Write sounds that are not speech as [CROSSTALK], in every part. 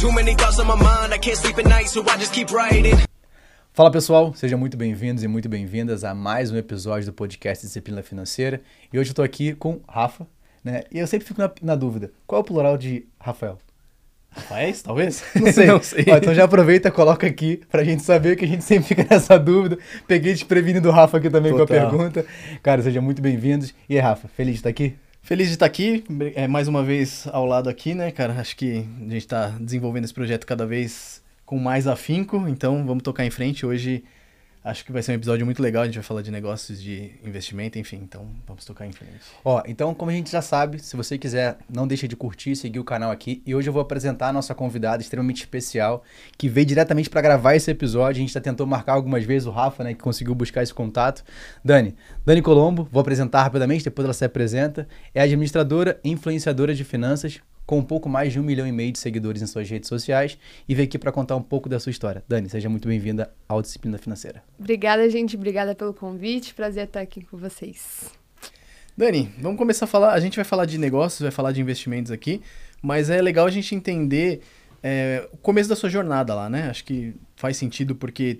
Too many thoughts on my mind, I can't sleep at night, so I just keep writing. Fala pessoal, sejam muito bem-vindos e muito bem-vindas a mais um episódio do podcast Disciplina Financeira. E hoje eu tô aqui com Rafa, né? E eu sempre fico na, na dúvida, qual é o plural de Rafael? Rafaéis, talvez? [LAUGHS] Não sei. Não sei. Ó, então já aproveita, coloca aqui pra gente saber que a gente sempre fica nessa dúvida. Peguei desprevenido do Rafa aqui também com a Total. pergunta. Cara, sejam muito bem-vindos. E aí, Rafa, feliz de estar aqui? Feliz de estar aqui, é, mais uma vez ao lado aqui, né, cara? Acho que a gente está desenvolvendo esse projeto cada vez com mais afinco, então vamos tocar em frente. Hoje acho que vai ser um episódio muito legal, a gente vai falar de negócios, de investimento, enfim, então vamos tocar em frente. Ó, então, como a gente já sabe, se você quiser, não deixa de curtir seguir o canal aqui. E hoje eu vou apresentar a nossa convidada extremamente especial, que veio diretamente para gravar esse episódio. A gente já tentou marcar algumas vezes o Rafa, né, que conseguiu buscar esse contato. Dani, Dani Colombo, vou apresentar rapidamente, depois ela se apresenta. É administradora e influenciadora de finanças, com um pouco mais de um milhão e meio de seguidores em suas redes sociais e veio aqui para contar um pouco da sua história. Dani, seja muito bem-vinda ao Disciplina Financeira. Obrigada, gente. Obrigada pelo convite. Prazer estar aqui com vocês. Dani, vamos começar a falar. A gente vai falar de negócios, vai falar de investimentos aqui, mas é legal a gente entender é, o começo da sua jornada lá, né? Acho que faz sentido porque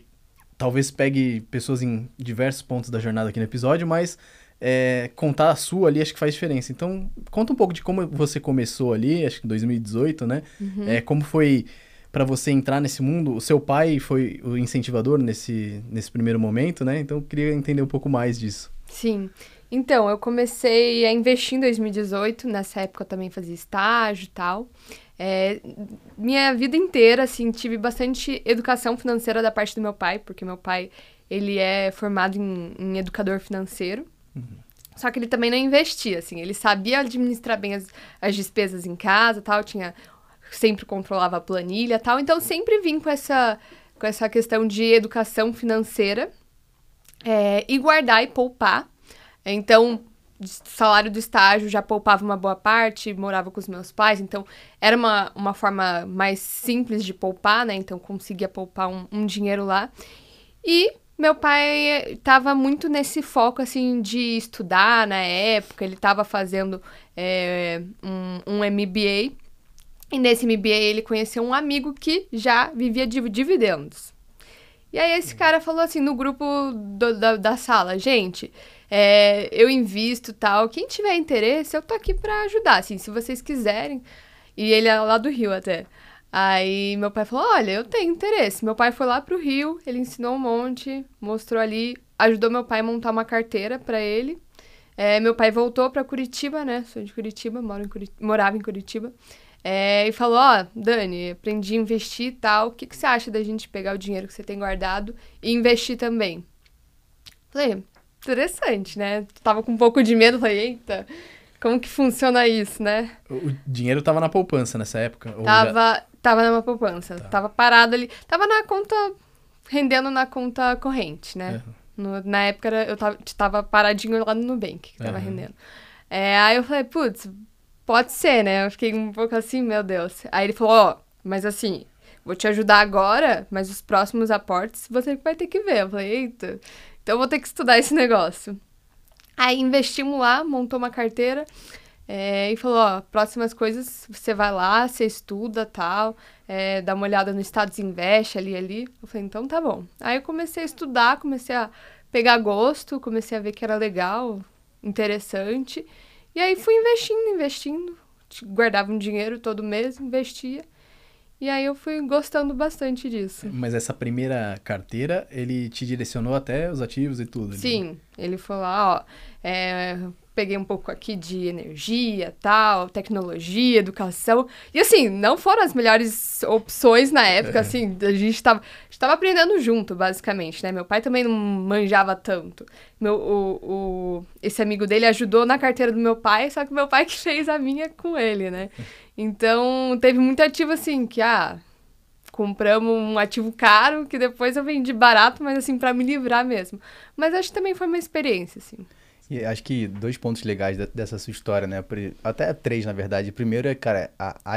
talvez pegue pessoas em diversos pontos da jornada aqui no episódio, mas é, contar a sua ali acho que faz diferença. Então, conta um pouco de como você começou ali, acho que em 2018, né? É, como foi para você entrar nesse mundo? O seu pai foi o incentivador nesse, nesse primeiro momento, né? Então, eu queria entender um pouco mais disso. Sim. Então, eu comecei a investir em 2018. Nessa época eu também fazia estágio e tal. É, minha vida inteira, assim, tive bastante educação financeira da parte do meu pai, porque meu pai, ele é formado em, em educador financeiro. Só que ele também não investia, assim, ele sabia administrar bem as, as despesas em casa, tal, tinha sempre controlava a planilha, tal. Então sempre vim com essa com essa questão de educação financeira é, e guardar e poupar. Então, salário do estágio já poupava uma boa parte, morava com os meus pais, então era uma, uma forma mais simples de poupar, né? Então conseguia poupar um, um dinheiro lá. E meu pai estava muito nesse foco, assim, de estudar na época, ele estava fazendo é, um, um MBA. E nesse MBA ele conheceu um amigo que já vivia de dividendos. E aí esse cara falou assim no grupo do- da, da sala, gente, é, eu invisto tal, quem tiver interesse, eu tô aqui pra ajudar, assim, se vocês quiserem. E ele é lá do Rio até. Aí meu pai falou, olha, eu tenho interesse. Meu pai foi lá pro Rio, ele ensinou um monte, mostrou ali, ajudou meu pai a montar uma carteira pra ele. É, meu pai voltou pra Curitiba, né? Sou de Curitiba, moro em Curi- morava em Curitiba. É, e falou, ó, Dani, aprendi a investir e tal. O que, que você acha da gente pegar o dinheiro que você tem guardado e investir também? Falei, interessante, né? Tava com um pouco de medo, falei, eita, como que funciona isso, né? O dinheiro tava na poupança nessa época? ou já- Tava, numa poupança, tava parado ali, tava na conta, rendendo na conta corrente, né? No- na época era- eu tava, tava paradinho lá no Nubank, que tava rendendo. É, aí eu falei, putz, pode ser, né? Eu fiquei um pouco assim, meu Deus. Aí ele falou, ó, mas assim, vou te ajudar agora, mas os próximos aportes você vai ter que ver. Eu falei, eita, então eu vou ter que estudar esse negócio. Aí investimos lá, montou uma carteira é, e falou, ó, próximas coisas você vai lá, você estuda, tal, é, dá uma olhada no Status Invest ali ali. Eu falei, então tá bom. Aí eu comecei a estudar, comecei a pegar gosto, comecei a ver que era legal, interessante. E aí fui investindo, investindo, guardava um dinheiro todo mês, investia. E aí eu fui gostando bastante disso. Mas essa primeira carteira, ele te direcionou até os ativos e tudo? Sim, ele falou, ó, é, peguei um pouco aqui de energia, tal, tecnologia, educação. E assim, não foram as melhores opções na época, [LAUGHS] assim, a gente tava, a gente tava aprendendo junto, basicamente, né? Meu pai também não manjava tanto. Meu, o, o, esse amigo dele ajudou na carteira do meu pai, só que meu pai que fez a minha com ele, né? Então, teve muito ativo assim, que, ah, compramos um ativo caro que depois eu vendi barato, mas assim, pra me livrar mesmo. Mas acho que também foi uma experiência, assim. E acho que dois pontos legais de- dessa sua história, né? Até três, na verdade. Primeiro é, cara, a- a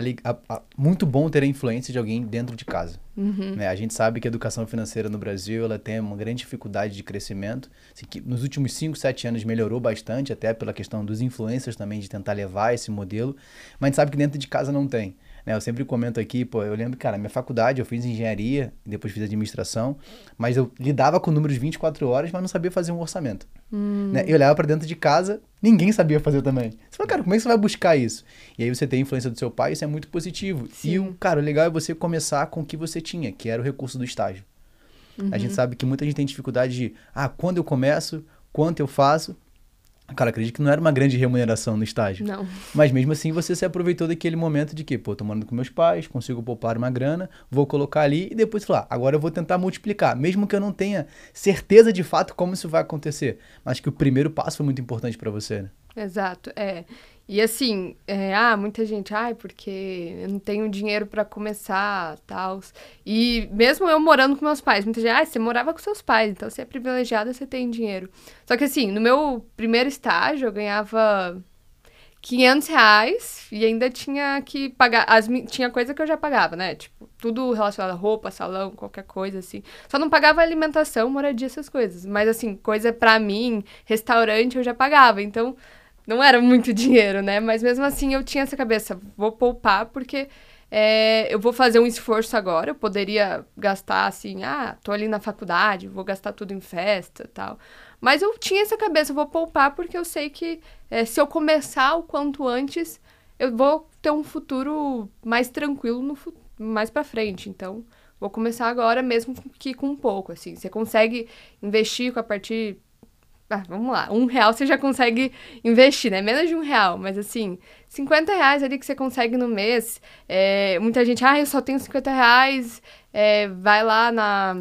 a- muito bom ter a influência de alguém dentro de casa. né? A gente sabe que a educação financeira no Brasil ela tem uma grande dificuldade de crescimento. Assim, que nos últimos 5, 7 anos melhorou bastante, até pela questão dos influencers também, de tentar levar esse modelo. Mas a gente sabe que dentro de casa não tem. Né? Eu sempre comento aqui, pô, eu lembro, cara, minha faculdade, eu fiz engenharia, depois fiz administração, mas eu lidava com números 24 horas, mas não sabia fazer um orçamento. Hum. Né? Eu olhava para dentro de casa, ninguém sabia fazer também. Você fala, cara, como é que você vai buscar isso? E aí você tem a influência do seu pai, isso é muito positivo. Sim. E, o, cara, o legal é você começar com o que você tinha, que era o recurso do estágio. A gente sabe que muita gente tem dificuldade de, ah, quando eu começo, quanto eu faço. Cara, acredito que não era uma grande remuneração no estágio. Não. Mas mesmo assim você se aproveitou daquele momento de que, pô, tô morando com meus pais, consigo poupar uma grana, vou colocar ali e depois falar, agora eu vou tentar multiplicar, mesmo que eu não tenha certeza de fato como isso vai acontecer. Mas que o primeiro passo foi muito importante para você, né? Exato, é. E assim, é, ah, muita gente, ai, porque eu não tenho dinheiro pra começar, tal. E mesmo eu morando com meus pais, muita gente, ah, você morava com seus pais, então você é privilegiada, você tem dinheiro. Só que assim, no meu primeiro estágio eu ganhava 500 reais e ainda tinha que pagar, as, tinha coisa que eu já pagava, né? Tipo, tudo relacionado a roupa, salão, qualquer coisa assim. Só não pagava alimentação, moradia, essas coisas. Mas assim, coisa pra mim, restaurante eu já pagava, então não era muito [LAUGHS] dinheiro, né? Mas mesmo assim eu tinha essa cabeça, vou poupar porque é, eu vou fazer um esforço agora. Eu poderia gastar assim, ah, tô ali na faculdade, vou gastar tudo em festa tal. Mas eu tinha essa cabeça, vou poupar porque eu sei que é, se eu começar o quanto antes, eu vou ter um futuro mais tranquilo no mais pra frente. Então, vou começar agora mesmo que com pouco, assim. Você consegue investir com a partir ah, vamos lá, um real você já consegue investir, né? Menos de um real, mas assim, 50 reais ali que você consegue no mês. é, muita gente, ah, eu só tenho 50 reais, é, vai lá na.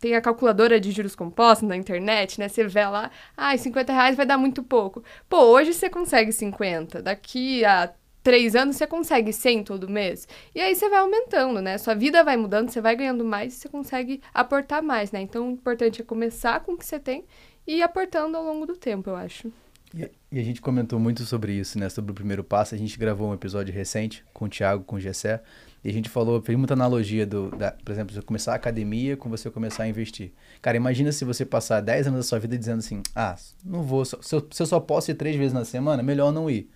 Tem a calculadora de juros compostos na internet, né? Você vê lá, ah, 50 reais vai dar muito pouco. Pô, hoje você consegue 50, daqui a três anos você consegue 100 todo mês. E aí você vai aumentando, né? Sua vida vai mudando, você vai ganhando mais e você consegue aportar mais, né? Então o importante é começar com o que você tem e aportando ao longo do tempo, eu acho. E, e a gente comentou muito sobre isso, né? Sobre o primeiro passo. A gente gravou um episódio recente com o Thiago, com o Gessé. E a gente falou, fez muita analogia do, da, por exemplo, você começar a academia com você começar a investir. Cara, imagina se você passar 10 anos da sua vida dizendo assim, ah, não vou, se eu, se eu só posso ir três vezes na semana, melhor não ir.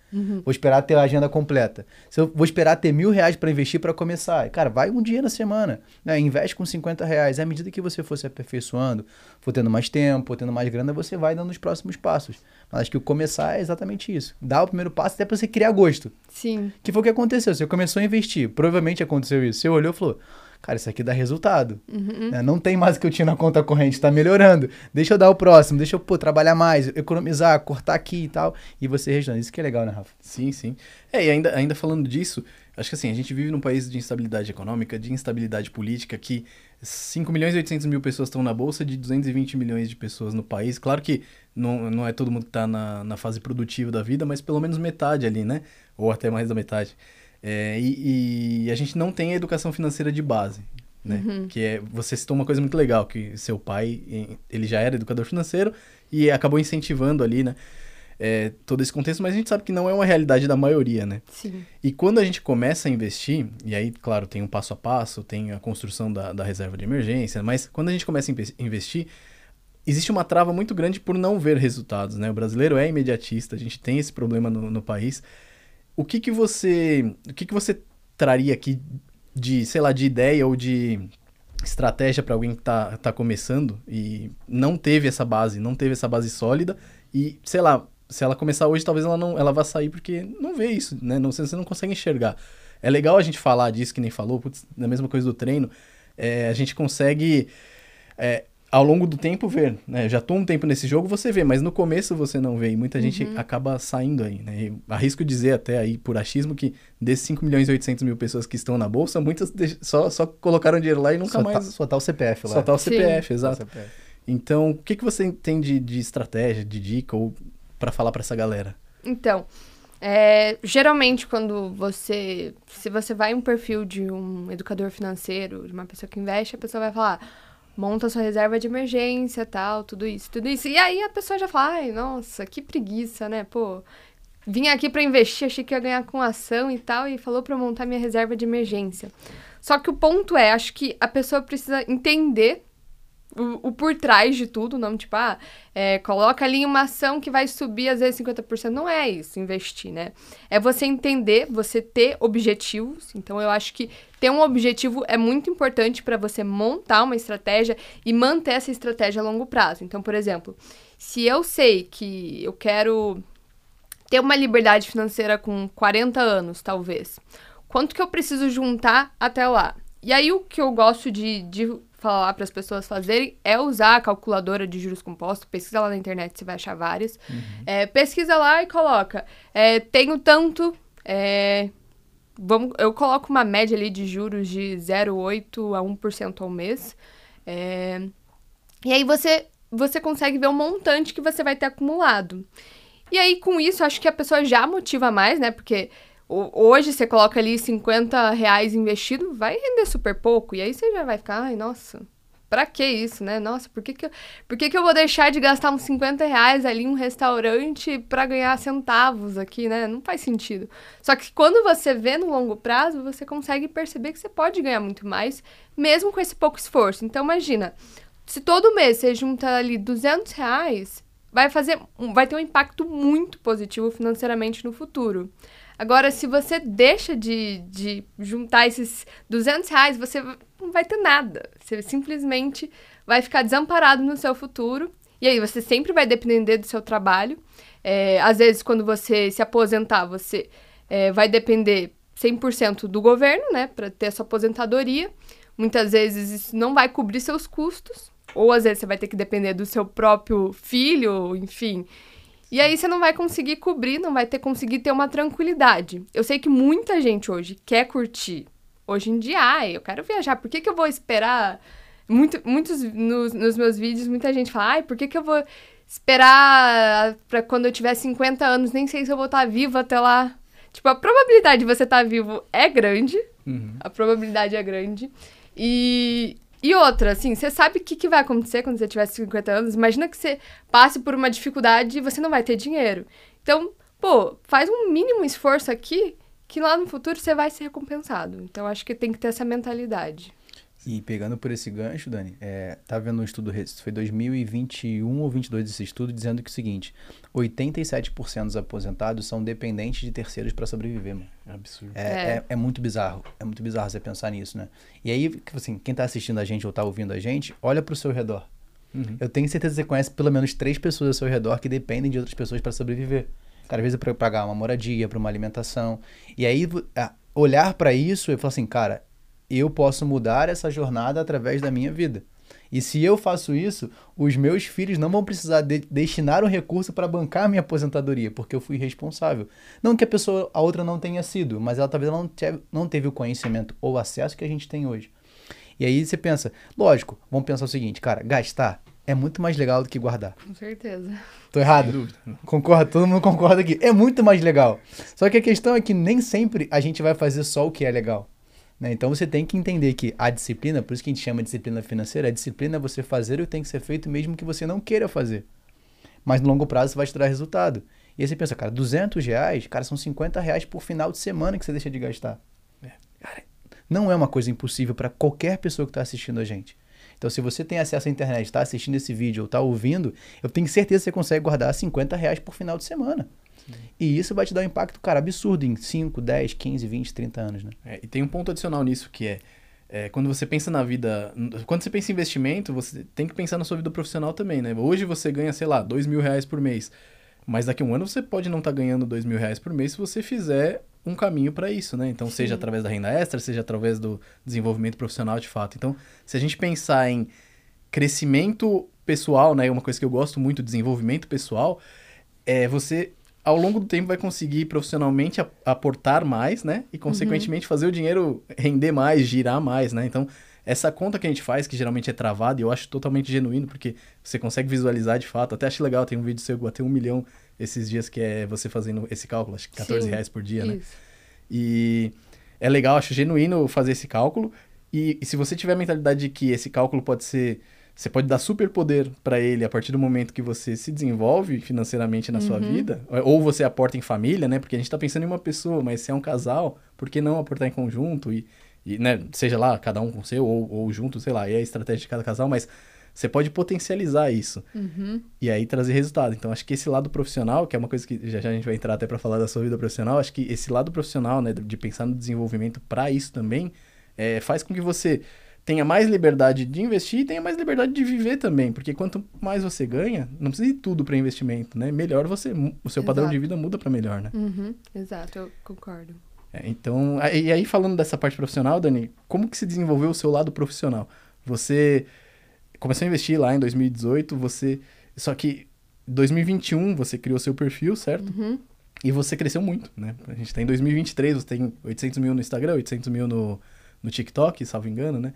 Vou esperar ter a agenda completa. Se eu vou esperar ter mil reais para investir para começar. Cara, vai um dia na semana. Né? Investe com 50 reais. À medida que você for se aperfeiçoando, for tendo mais tempo, tendo mais grana, você vai dando os próximos passos. Mas acho que o começar é exatamente isso. Dar o primeiro passo até para você criar gosto. Sim, Que foi o que aconteceu. Você começou a investir. Provavelmente aconteceu isso. Você olhou e falou: Cara, isso aqui dá resultado. Né? Não tem mais o que eu tinha na conta corrente, tá melhorando. Deixa eu dar o próximo, deixa eu pô, trabalhar mais, economizar, cortar aqui e tal. E você restando. Isso que é legal, né, Rafa? Sim, sim. É, e ainda, ainda falando disso, acho que assim, a gente vive num país de instabilidade econômica, de instabilidade política, que 5 milhões e 800 mil pessoas estão na bolsa, de 220 milhões de pessoas no país. Claro que não, não é todo mundo que está na, na fase produtiva da vida, mas pelo menos metade ali, né? Ou até mais da metade. É, e, e a gente não tem a educação financeira de base, né? Que é, você citou uma coisa muito legal, que seu pai, ele já era educador financeiro e acabou incentivando ali, né? é, todo esse contexto, mas a gente sabe que não é uma realidade da maioria, né? sim. E quando a gente começa a investir, e aí, claro, tem um passo a passo, tem a construção da, da reserva de emergência, mas quando a gente começa a inve- investir, existe uma trava muito grande por não ver resultados, né? O brasileiro é imediatista, a gente tem esse problema no, no país. O que que você, o que que você traria aqui de, sei lá, de ideia ou de estratégia para alguém que tá, tá começando e não teve essa base, não teve essa base sólida e, sei lá, se ela começar hoje, talvez ela não ela vá sair porque não vê isso, né? Não, você não consegue enxergar. É legal a gente falar disso que nem falou, putz, da mesma coisa do treino. É, a gente consegue é, ao longo do tempo ver, né? Já tô um tempo nesse jogo, você vê, mas no começo você não vê. E muita gente acaba saindo aí, né? E arrisco dizer até aí por achismo que desses 5 milhões e 800 mil pessoas que estão na bolsa, muitas só, só colocaram dinheiro lá e nunca só, mais... tá, só tá o CPF lá. Só tá o Sim. CPF, o exato. CPF. Então, o que, que você tem de, de estratégia, de dica ou para falar para essa galera? Então, é, geralmente quando você. Se você vai em um perfil de um educador financeiro, de uma pessoa que investe, a pessoa vai falar. Monta sua reserva de emergência, tal, tudo isso, tudo isso. E aí a pessoa já fala, ai, nossa, que preguiça, né? Pô, vim aqui pra investir, achei que ia ganhar com ação e tal, e falou eu montar minha reserva de emergência. Só que o ponto é, acho que a pessoa precisa entender o, o por trás de tudo, não tipo, ah, é, coloca ali uma ação que vai subir às vezes 50%. Não é isso, investir, né? É você entender, você ter objetivos. Então, eu acho que ter um objetivo é muito importante para você montar uma estratégia e manter essa estratégia a longo prazo. Então, por exemplo, se eu sei que eu quero ter uma liberdade financeira com 40 anos, talvez, quanto que eu preciso juntar até lá? E aí, o que eu gosto de, de falar para as pessoas fazerem é usar a calculadora de juros compostos. Pesquisa lá na internet, você vai achar várias. Uhum. É, pesquisa lá e coloca. É, tenho tanto. É, vamos, eu coloco uma média ali de juros de 0,8% a 1% ao mês. É, e aí você, você consegue ver o montante que você vai ter acumulado. E aí, com isso, acho que a pessoa já motiva mais, né? Porque Hoje você coloca ali 50 reais investido, vai render super pouco. E aí você já vai ficar, ai, nossa, pra que isso, né? Nossa, por que que, eu, por que que eu vou deixar de gastar uns 50 reais ali em um restaurante para ganhar centavos aqui, né? Não faz sentido. Só que quando você vê no longo prazo, você consegue perceber que você pode ganhar muito mais, mesmo com esse pouco esforço. Então, imagina, se todo mês você junta ali 200 reais, vai fazer, vai ter um impacto muito positivo financeiramente no futuro. Agora, se você deixa de, de juntar esses 200 reais, você não vai ter nada. Você simplesmente vai ficar desamparado no seu futuro. E aí, você sempre vai depender do seu trabalho. É, às vezes, quando você se aposentar, você é, vai depender 100% do governo, né, para ter a sua aposentadoria. Muitas vezes isso não vai cobrir seus custos, ou às vezes você vai ter que depender do seu próprio filho, enfim. E aí você não vai conseguir cobrir, não vai ter conseguir ter uma tranquilidade. Eu sei que muita gente hoje quer curtir. Hoje em dia, ai, eu quero viajar. Por que, que eu vou esperar? Muito, muitos nos, nos meus vídeos, muita gente fala, ai, por que, que eu vou esperar para quando eu tiver 50 anos? Nem sei se eu vou estar viva até lá. Tipo, a probabilidade de você estar vivo é grande. Uhum. A probabilidade é grande. E, e outra, assim, você sabe o que, que vai acontecer quando você tiver 50 anos. Imagina que você passe por uma dificuldade e você não vai ter dinheiro. Então, pô, faz um mínimo esforço aqui que lá no futuro você vai ser recompensado. Então, acho que tem que ter essa mentalidade. E pegando por esse gancho, Dani, é, tá vendo um estudo, foi 2021 ou 22 esse estudo, dizendo que é o seguinte, 87% dos aposentados são dependentes de terceiros para sobreviver, mano. É absurdo. É, é. é, é muito bizarro, é muito bizarro você pensar nisso, né? E aí, assim, quem tá assistindo a gente ou tá ouvindo a gente, olha pro seu redor. Uhum. Eu tenho certeza que você conhece pelo menos três pessoas ao seu redor que dependem de outras pessoas para sobreviver. Cara, às vezes é para pagar uma moradia, para uma alimentação. E aí, olhar para isso e falar assim, cara, eu posso mudar essa jornada através da minha vida. E se eu faço isso, os meus filhos não vão precisar de destinar um recurso para bancar a minha aposentadoria, porque eu fui responsável. Não que a pessoa, a outra não tenha sido, mas ela talvez não, teve, não teve o conhecimento ou acesso que a gente tem hoje. E aí você pensa, lógico, vamos pensar o seguinte, cara, gastar é muito mais legal do que guardar. Com certeza. Tô errado? Concorda? Todo mundo concorda aqui. É muito mais legal. Só que a questão é que nem sempre a gente vai fazer só o que é legal. Né? Então você tem que entender que a disciplina, por isso que a gente chama de disciplina financeira, a disciplina é você fazer o que tem que ser feito mesmo que você não queira fazer. Mas no longo prazo vai te dar resultado. E aí você pensa, cara, 200 reais, cara, são 50 reais por final de semana que você deixa de gastar. É. Cara, não é uma coisa impossível para qualquer pessoa que está assistindo a gente. Então, se você tem acesso à internet, está assistindo esse vídeo ou está ouvindo, eu tenho certeza que você consegue guardar 50 reais por final de semana. E isso vai te dar um impacto, cara, absurdo em 5, 10, 15, 20, 30 anos, né? É, e tem um ponto adicional nisso que é, é, quando você pensa na vida. Quando você pensa em investimento, você tem que pensar na sua vida profissional também, né? Hoje você ganha, sei lá, 2 mil reais por mês. Mas daqui a um ano você pode não estar tá ganhando 2 mil reais por mês se você fizer um caminho para isso, né? Então, Sim. seja através da renda extra, seja através do desenvolvimento profissional de fato. Então, se a gente pensar em crescimento pessoal, né? Uma coisa que eu gosto muito, desenvolvimento pessoal, é você ao longo do tempo vai conseguir profissionalmente aportar mais, né? E consequentemente uhum. fazer o dinheiro render mais, girar mais, né? Então, essa conta que a gente faz, que geralmente é travada, e eu acho totalmente genuíno, porque você consegue visualizar de fato. Até acho legal, tem um vídeo seu que bateu um milhão esses dias, que é você fazendo esse cálculo, acho que 14 Sim, reais por dia, né? isso. né? E é legal, acho genuíno fazer esse cálculo. E, e se você tiver a mentalidade de que esse cálculo pode ser você pode dar super poder para ele a partir do momento que você se desenvolve financeiramente na uhum. sua vida, ou você aporta em família, né? Porque a gente está pensando em uma pessoa, mas se é um casal, por que não aportar em conjunto e, e né, seja lá cada um com o seu ou, ou junto, sei lá, é a estratégia de cada casal, mas você pode potencializar isso. Uhum. E aí trazer resultado. Então, acho que esse lado profissional, que é uma coisa que já, já a gente vai entrar até para falar da sua vida profissional, acho que esse lado profissional, né, de pensar no desenvolvimento para isso também, é, faz com que você tenha mais liberdade de investir e tenha mais liberdade de viver também. Porque quanto mais você ganha, não precisa ir tudo para investimento, né? Melhor você, o seu padrão Exato. de vida muda para melhor, né? Uhum. Exato, eu concordo. É, então, e aí falando dessa parte profissional, Dani, como que se desenvolveu o seu lado profissional? Você começou a investir lá em 2018, você só que em 2021 você criou seu perfil, certo? Uhum. E você cresceu muito, né? A gente tá em 2023, você tem 800 mil no Instagram, 800 mil no, no TikTok, salvo engano, né?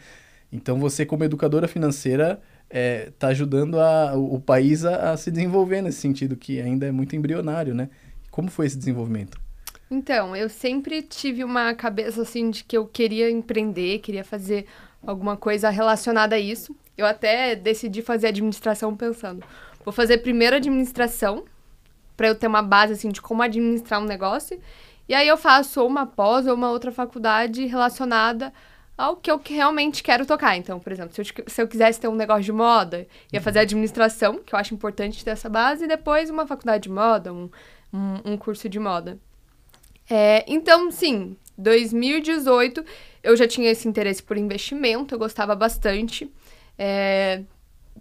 Então você, como educadora financeira, é, tá ajudando a, o, país a, a se desenvolver nesse sentido, que ainda é muito embrionário, né? Como foi esse desenvolvimento? Então, eu sempre tive uma cabeça assim de que eu queria empreender, queria fazer alguma coisa relacionada a isso. Eu até decidi fazer administração pensando, vou fazer primeiro administração para eu ter uma base assim de como administrar um negócio, e aí eu faço ou uma pós ou uma outra faculdade relacionada ao que eu realmente quero tocar. Então, por exemplo, se eu, se eu quisesse ter um negócio de moda, ia fazer administração, que eu acho importante ter essa base, e depois uma faculdade de moda, um, um, um curso de moda. É, então, sim, 2018 eu já tinha esse interesse por investimento, eu gostava bastante. É,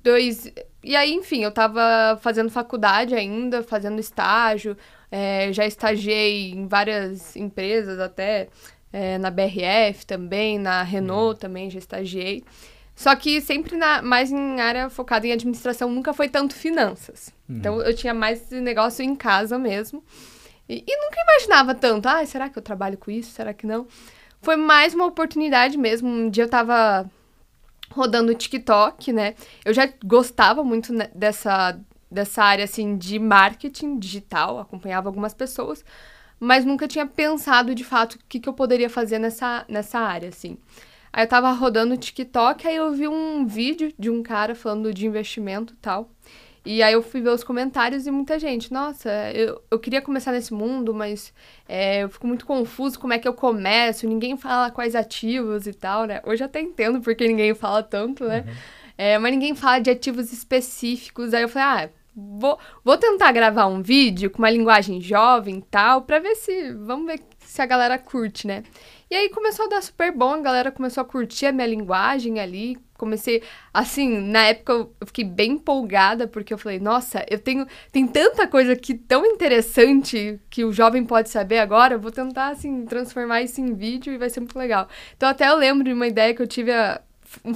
dois, e aí, enfim, eu tava fazendo faculdade ainda, fazendo estágio, é, já estagiei em várias empresas, até é, na BRF também, na Renault também já estagiei. Só que sempre na, mais em área focada em administração, nunca foi tanto finanças. Então eu tinha mais esse negócio em casa mesmo. E, e nunca imaginava tanto, ah, será que eu trabalho com isso? Será que não? Foi mais uma oportunidade mesmo. Um dia eu tava rodando o TikTok, né? Eu já gostava muito né, dessa, dessa área, assim, de marketing digital, acompanhava algumas pessoas, mas nunca tinha pensado, de fato, o que, que eu poderia fazer nessa, nessa área, assim. Aí eu tava rodando o TikTok, aí eu vi um vídeo de um cara falando de investimento e tal. E aí eu fui ver os comentários e muita gente, nossa, eu, eu queria começar nesse mundo, mas é, eu fico muito confuso como é que eu começo, ninguém fala quais ativos e tal, né? Hoje eu até entendo porque ninguém fala tanto, né? É, mas ninguém fala de ativos específicos. Aí eu falei, ah, vou, vou tentar gravar um vídeo com uma linguagem jovem e tal, pra ver se. Vamos ver se a galera curte, né? E aí começou a dar super bom, a galera começou a curtir a minha linguagem ali. Comecei, assim, na época eu fiquei bem empolgada, porque eu falei, nossa, eu tenho. Tem tanta coisa aqui tão interessante que o jovem pode saber agora, eu vou tentar, assim, transformar isso em vídeo e vai ser muito legal. Então até eu lembro de uma ideia que eu tive. A,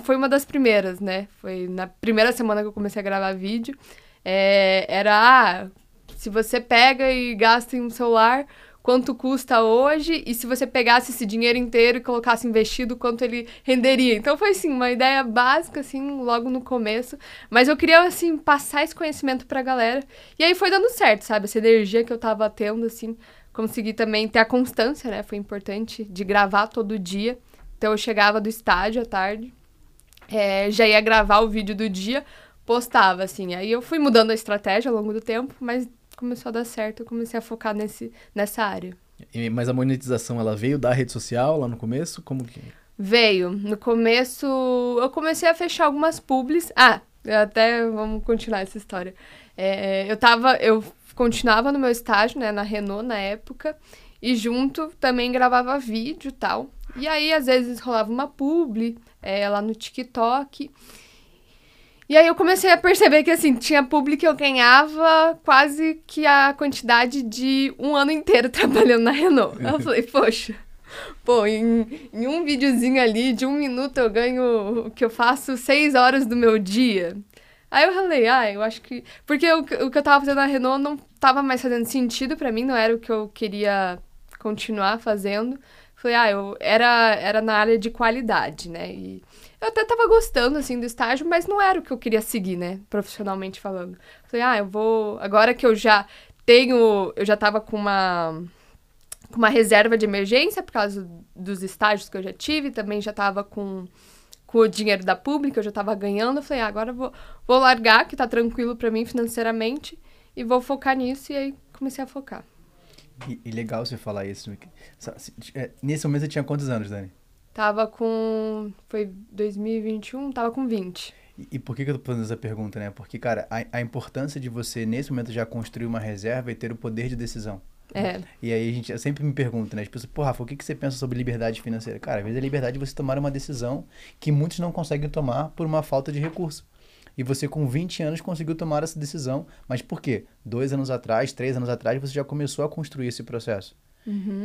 foi uma das primeiras, né? Foi na primeira semana que eu comecei a gravar vídeo. É, era, ah, se você pega e gasta em um celular, quanto custa hoje? E se você pegasse esse dinheiro inteiro e colocasse investido, quanto ele renderia? Então foi, assim, uma ideia básica, assim, logo no começo. Mas eu queria, assim, passar esse conhecimento pra galera. E aí foi dando certo, sabe? Essa energia que eu tava tendo, assim, consegui também ter a constância, né? Foi importante de gravar todo dia. Então eu chegava do estádio à tarde, é, já ia gravar o vídeo do dia, postava, assim. Aí eu fui mudando a estratégia ao longo do tempo, mas começou a dar certo, eu comecei a focar nesse, nessa área. E- mas a monetização, ela veio da rede social lá no começo? Como que... Veio. No começo, eu comecei a fechar algumas publis. Ah, até vamos continuar essa história. É, eu tava, eu continuava no meu estágio, né, na Renault na época, e junto também gravava vídeo e tal. E aí, às vezes, rolava uma publi é, lá no TikTok. E aí eu comecei a perceber que, assim, tinha publi que eu ganhava quase que a quantidade de um ano inteiro [LAUGHS] trabalhando na Renault. Eu [LAUGHS] falei, poxa, pô, em, em um videozinho ali de um minuto eu ganho o que eu faço seis horas do meu dia. Aí eu falei, ah, eu acho que. Porque o, que- o que eu tava fazendo na Renault não tava mais fazendo sentido pra mim, não era o que eu queria continuar fazendo. Falei, ah, eu era, era na área de qualidade, né? E eu até tava gostando, assim, do estágio, mas não era o que eu queria seguir, né? Profissionalmente falando. Falei, ah, eu vou. Agora que eu já tenho. Eu já tava com uma. Com uma reserva de emergência por causa dos estágios que eu já tive, também já tava com, com o dinheiro da pública, eu já tava ganhando. Falei, ah, agora vou, vou largar, que tá tranquilo pra mim financeiramente, e vou focar nisso. E aí comecei a focar. E, e legal você falar isso. Se- é, Nesse momento você tinha quantos anos, Dani? Tava com. Foi 2021, tava com 20. E, e por que, que eu tô fazendo essa pergunta, né? Porque, cara, a, a importância de você, nesse momento, já construir uma reserva e ter o poder de decisão. É. E aí a gente eu sempre me pergunta, né? As pessoas, pô, Rafa, o que, que você pensa sobre liberdade financeira? Cara, às vezes é liberdade de você tomar uma decisão que muitos não conseguem tomar por uma falta de recurso. E você, com 20 anos, conseguiu tomar essa decisão. Mas por quê? Dois anos atrás, três anos atrás, você já começou a construir esse processo.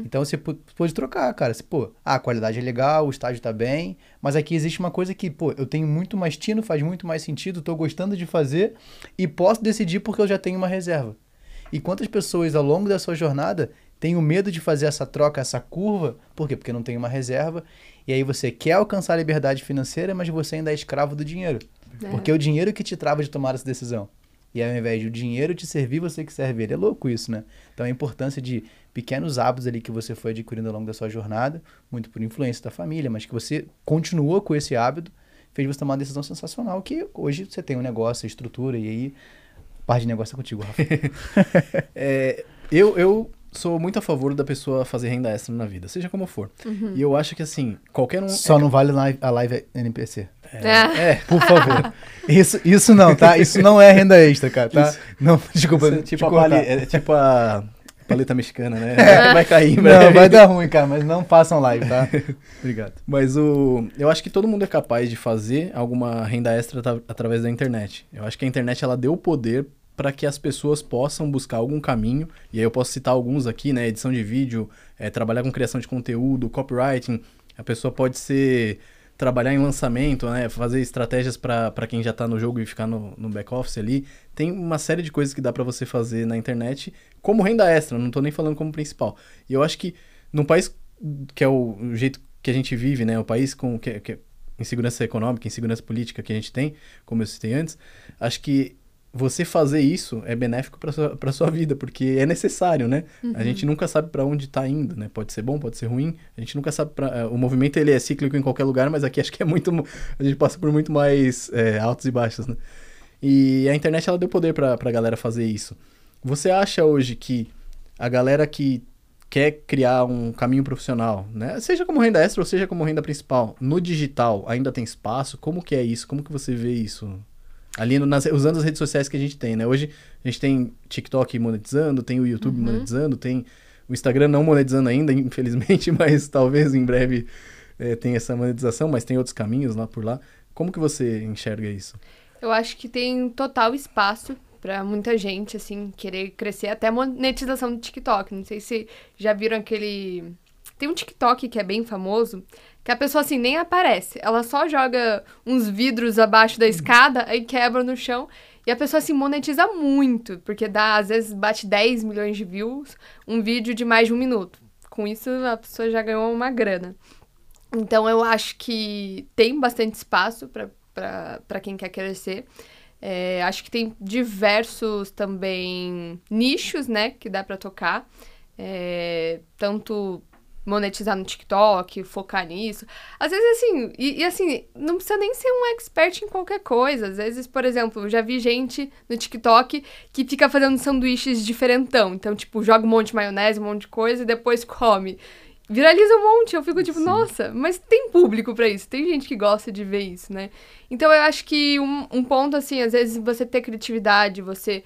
Então você pode trocar, cara. Você, pô, ah, a qualidade é legal, o estágio tá bem, mas aqui existe uma coisa que, pô, eu tenho muito mais tino, faz muito mais sentido, tô gostando de fazer e posso decidir porque eu já tenho uma reserva. E quantas pessoas ao longo da sua jornada têm o medo de fazer essa troca, essa curva? Por quê? Porque não tem uma reserva. E aí você quer alcançar a liberdade financeira, mas você ainda é escravo do dinheiro. É. Porque é o dinheiro que te trava de tomar essa decisão. E ao invés de o dinheiro te servir, você que serve ele. É louco isso, né? Então a importância de pequenos hábitos ali que você foi adquirindo ao longo da sua jornada, muito por influência da família, mas que você continuou com esse hábito, fez você tomar uma decisão sensacional, que hoje você tem um negócio, estrutura, e aí parte de negócio é contigo, Rafa. [LAUGHS] É, eu, eu sou muito a favor da pessoa fazer renda extra na vida, seja como for. E eu acho que, assim, qualquer um... Só não vale live- a live NPC. É. É, Por favor. [LAUGHS] Isso, isso não, tá? Isso não é renda extra, cara, tá? Isso. Não, [LAUGHS] desculpa, Isso é te tipo, a pali- é tipo a paleta mexicana, né? Vai cair breve. Não, vai dar ruim, cara, mas não façam live, tá? [LAUGHS] Obrigado. Mas o, eu acho que todo mundo é capaz de fazer alguma renda extra atra- através da internet. Eu acho que a internet ela deu poder para que as pessoas possam buscar algum caminho. E aí eu posso citar alguns aqui, né? Edição de vídeo, eh, trabalhar com criação de conteúdo, copywriting. A pessoa pode ser trabalhar em lançamento, né? Fazer estratégias para quem já tá no jogo e ficar no, no back office ali. Tem uma série de coisas que dá para você fazer na internet como renda extra, não tô nem falando como principal. E eu acho que num país que é o, jeito que a gente vive, né? O país com que, que insegurança econômica, insegurança política que a gente tem, como eu citei antes, acho que você fazer isso é benéfico para sua, pra sua vida, porque é necessário, né? A gente nunca sabe para onde tá indo, né? Pode ser bom, pode ser ruim. A gente nunca sabe pra, eh, o movimento ele é cíclico em qualquer lugar, mas aqui [LAUGHS] acho que é muito a gente passa por muito mais eh, altos e baixos, né? E a internet ela deu poder pra, pra galera fazer isso. Você acha hoje que a galera que quer criar um caminho profissional, né? Seja como renda extra ou seja como renda principal, no digital ainda tem espaço? Como que é isso? Como que você vê isso? Ali no- nas- usando as redes sociais que a gente tem, né? Hoje a gente tem TikTok monetizando, tem o YouTube monetizando, tem o Instagram não monetizando ainda, [LAUGHS] infelizmente, mas talvez em breve eh, tenha essa monetização, mas tem outros caminhos lá por lá. Como que você enxerga isso? Eu acho que tem total espaço pra muita gente, assim, querer crescer. Até a monetização do TikTok. Não sei se já viram aquele. Tem um TikTok que é bem famoso, que a pessoa, assim, nem aparece. Ela só joga uns vidros abaixo da escada, aí quebra no chão. E a pessoa, assim, monetiza muito, porque dá, às vezes, bate 10 milhões de views, um vídeo de mais de um minuto. Com isso, a pessoa já ganhou uma grana. Então, eu acho que tem bastante espaço para quem quer crescer. É, acho que tem diversos também nichos, né, que dá para tocar. É, tanto monetizar no TikTok, focar nisso. Às vezes, assim, e, e, assim, não precisa nem ser um expert em qualquer coisa. Às vezes, por exemplo, eu já vi gente no TikTok que fica fazendo sanduíches diferentão. Então, tipo, joga um monte de maionese, um monte de coisa e depois come. Viraliza um monte, eu fico tipo, Sim. nossa, mas tem público pra isso, tem gente que gosta de ver isso, né? Então eu acho que um, um ponto, assim, às vezes você ter criatividade, você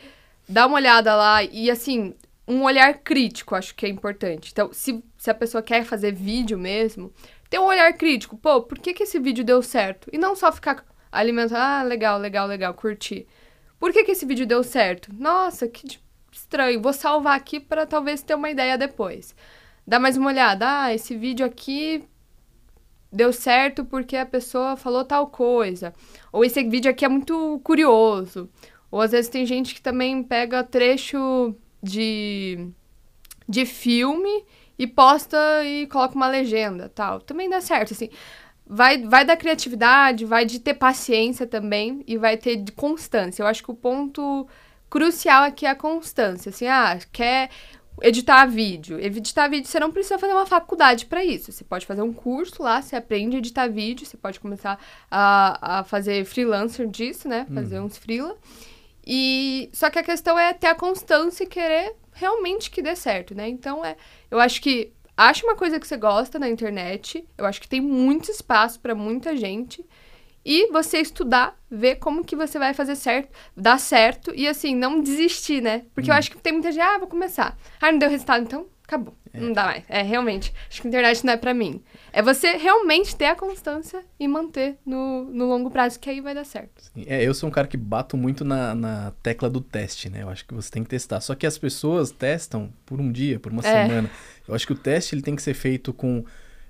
dá uma olhada lá e, assim, um olhar crítico, acho que é importante. Então, se, se a pessoa quer fazer vídeo mesmo, ter um olhar crítico. Pô, por que, que esse vídeo deu certo? E não só ficar alimentando, ah, legal, legal, legal, curti. Por que, que esse vídeo deu certo? Nossa, que estranho. Vou salvar aqui para talvez ter uma ideia depois. Dá mais uma olhada. Ah, esse vídeo aqui deu certo porque a pessoa falou tal coisa. Ou esse vídeo aqui é muito curioso. Ou às vezes tem gente que também pega trecho de, de filme e posta e coloca uma legenda, tal. Também dá certo, assim. Vai, vai da criatividade, vai de ter paciência também e vai ter de constância. Eu acho que o ponto crucial aqui é a constância. Assim, ah, quer editar vídeo. Editar vídeo, você não precisa fazer uma faculdade para isso. Você pode fazer um curso lá, você aprende a editar vídeo, você pode começar a, a fazer freelancer disso, né? Fazer uns freela. E só que a questão é ter a constância e querer realmente que dê certo, né? Então é, eu acho que acha uma coisa que você gosta na internet. Eu acho que tem muito espaço para muita gente. e você estudar, ver como que você vai fazer certo, dar certo e assim, não desistir, né? Porque eu acho que tem muita gente, ah, vou começar. Ah, não deu resultado, então acabou. Não dá mais. É, realmente. Acho que a internet não é pra mim. É você realmente ter a constância e manter no, no longo prazo, que aí vai dar certo. É, eu sou um cara que bato muito na, na tecla do teste, né? Eu acho que você tem que testar. Só que as pessoas testam por um dia, por uma É. semana. Eu acho que o teste ele tem que ser feito com.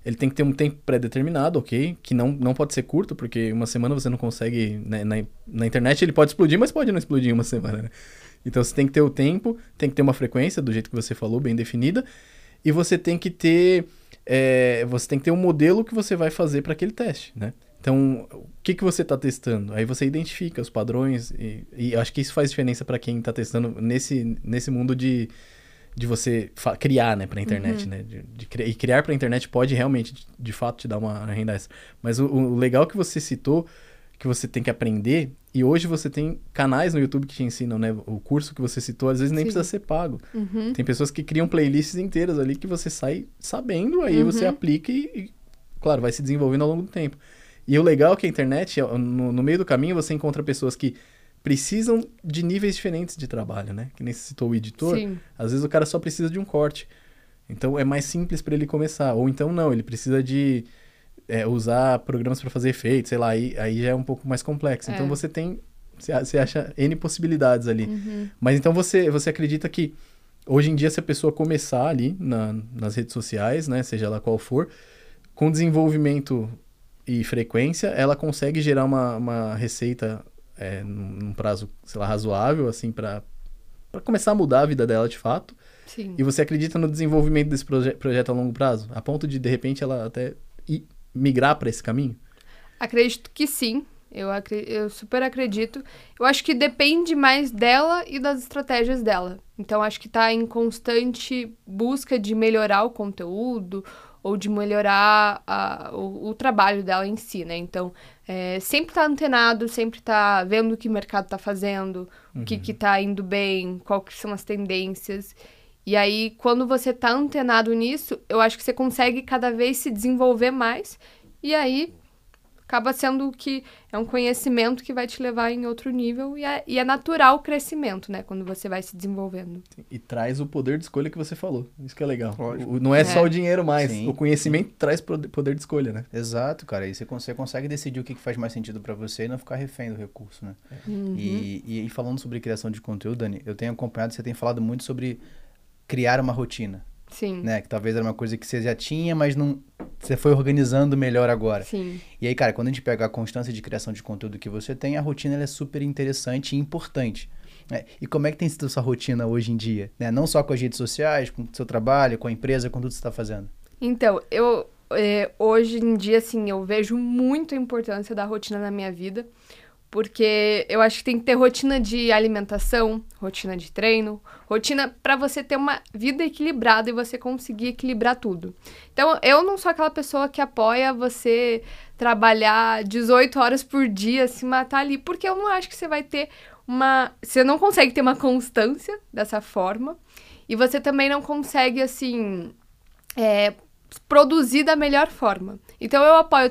Ele tem que ter um tempo pré-determinado, ok? Que não, não pode ser curto, porque uma semana você não consegue. né, Na, na internet ele pode explodir, mas pode não explodir em uma [LAUGHS] semana, né? Então você tem que ter o tempo, tem que ter uma frequência, do jeito que você falou, bem definida. E você tem que ter. é, você tem que ter um modelo que você vai fazer para aquele teste, né? Então, o que, que você está testando? Aí você identifica os padrões e, e acho que isso faz diferença para quem está testando nesse, nesse mundo de, de você criar, né, para internet, né? De, de cri- e criar para internet pode realmente, de, de fato, te dar uma renda extra. Mas o, o legal que você citou, que você tem que aprender, e hoje você tem canais no YouTube que te ensinam, né? O curso que você citou, às vezes nem Sim. precisa ser pago. Uhum. Tem pessoas que criam playlists inteiras ali que você sai sabendo, aí você Uhum. aplica e, e, claro, vai se desenvolvendo ao longo do tempo. E o legal é que a internet, é, no, no meio do caminho, você encontra pessoas que precisam de níveis diferentes de trabalho, né? Que nem você citou o editor. Sim. Às vezes o cara só precisa de um corte. Então é mais simples para ele começar. Ou então não, ele precisa de é, usar programas para fazer efeitos, sei lá, aí, aí já é um pouco mais complexo. Então É. você tem. Você acha N possibilidades ali. Uhum. Mas então você, você acredita que hoje em dia, se a pessoa começar ali na- nas redes sociais, né, seja lá qual for, com desenvolvimento e frequência, ela consegue gerar uma, uma receita é, num, num prazo, sei lá, razoável, assim, para começar a mudar a vida dela de fato. Sim. E você acredita no desenvolvimento desse proje projeto a longo prazo? A ponto de, de repente, ela até ir, migrar para esse caminho? Acredito que sim. Eu, eu super acredito. Eu acho que depende mais dela e das estratégias dela. Então, acho que tá em constante busca de melhorar o conteúdo ou de melhorar a- o, o trabalho dela em si, né? Então, é, sempre tá antenado, sempre tá vendo o que o mercado tá fazendo, o que que tá indo bem, que são as tendências. E aí, quando você tá antenado nisso, eu acho que você consegue cada vez se desenvolver mais. E aí, acaba sendo que é um conhecimento que vai te levar em outro nível e é, e é natural o crescimento, né? Quando você vai se desenvolvendo. E traz o poder de escolha que você falou. Isso que é legal. O- não é, só É. o dinheiro mais. Sim. O conhecimento traz poder de escolha, né? Exato, cara. E você consegue, consegue decidir o que que faz mais sentido pra você e não ficar refém do recurso, né? E, e, e falando sobre criação de conteúdo, Dani, eu tenho acompanhado, você tem falado muito sobre criar uma rotina, Sim. né? Que talvez era uma coisa que você já tinha, mas não você foi organizando melhor agora. Sim. E aí, cara, quando a gente pega a constância de criação de conteúdo que você tem, a rotina é super interessante e importante. né? E como é que tem sido a sua rotina hoje em dia? né? Não só com as redes sociais, com o seu trabalho, com a empresa, com tudo que você está fazendo. Então, eu é, hoje em dia, assim, eu vejo muito a importância da rotina na minha vida. Porque eu acho que tem que ter rotina de alimentação, rotina de treino, rotina pra você ter uma vida equilibrada e você conseguir equilibrar tudo. Então, eu não sou aquela pessoa que apoia você trabalhar 18 horas por dia, se matar ali, porque eu não acho que você vai ter uma. Você não consegue ter uma constância dessa forma. E você também não consegue, assim. é, produzir da melhor forma. Então eu apoio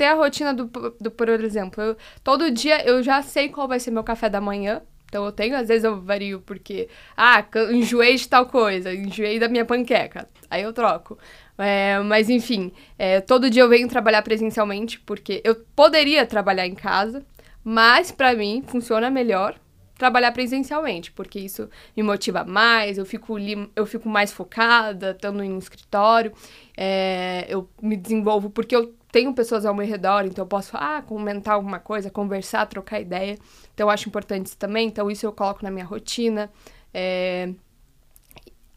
ter, a rotina do, do por exemplo, eu- todo dia eu já sei qual vai ser meu café da manhã. Então eu tenho, às vezes eu vario porque, ah, enjoei de tal coisa, enjoei da minha panqueca. Aí eu troco. É, mas enfim, é, todo dia eu venho trabalhar presencialmente porque eu poderia trabalhar em casa, mas pra mim funciona melhor trabalhar presencialmente, porque isso me motiva mais, eu fico, eu fico mais focada, estando em um escritório, é, eu me desenvolvo porque eu tenho pessoas ao meu redor, então eu posso ah, comentar alguma coisa, conversar, trocar ideia. Então eu acho importante isso também, então isso eu coloco na minha rotina. É,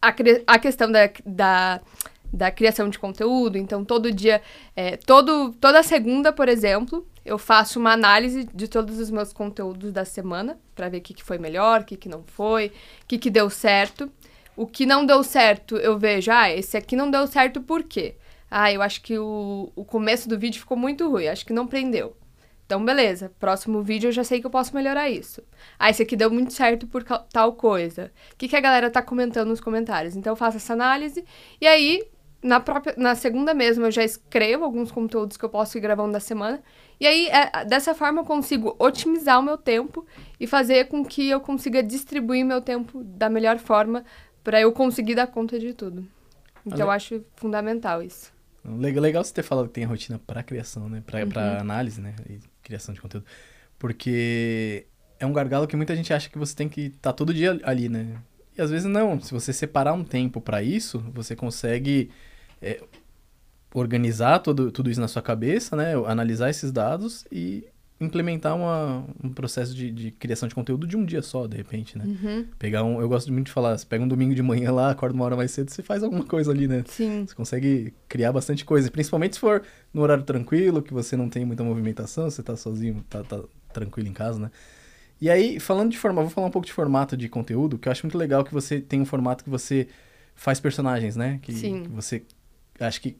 a, a questão da, da, da criação de conteúdo, então todo dia, é, todo, toda segunda, por exemplo, eu faço uma análise de todos os meus conteúdos da semana, para ver o que, que foi melhor, o que, que não foi, o que, que deu certo. O que não deu certo, eu vejo, ah, esse aqui não deu certo por quê? Ah, eu acho que o, o começo do vídeo ficou muito ruim, acho que não prendeu. Então, beleza, próximo vídeo eu já sei que eu posso melhorar isso. Ah, esse aqui deu muito certo por tal coisa. O que, que a galera tá comentando nos comentários? Então, eu faço essa análise e aí na própria na segunda mesmo eu já escrevo alguns conteúdos que eu posso ir gravando da semana. E aí é, dessa forma eu consigo otimizar o meu tempo e fazer com que eu consiga distribuir meu tempo da melhor forma para eu conseguir dar conta de tudo. Então Ale- eu acho fundamental isso. Legal, legal você ter falado que tem a rotina para criação, né? Para Uhum. pra análise, né? E criação de conteúdo. Porque é um gargalo que muita gente acha que você tem que estar todo dia ali, né? E às vezes não. Se você separar um tempo para isso, você consegue é, organizar tudo, tudo isso na sua cabeça, né? Analisar esses dados e implementar uma, um processo de, de criação de conteúdo de um dia só, de repente, né? Uhum. Pegar um. Eu gosto muito de falar, você pega um domingo de manhã lá, acorda uma hora mais cedo, você faz alguma coisa ali, né? Sim. Você consegue criar bastante coisa, principalmente se for no horário tranquilo, que você não tem muita movimentação, você tá sozinho, tá, tá tranquilo em casa, né? E aí, falando de formato, vou falar um pouco de formato de conteúdo, que eu acho muito legal que você tem um formato que você faz personagens, né? Que, Sim. que você acho que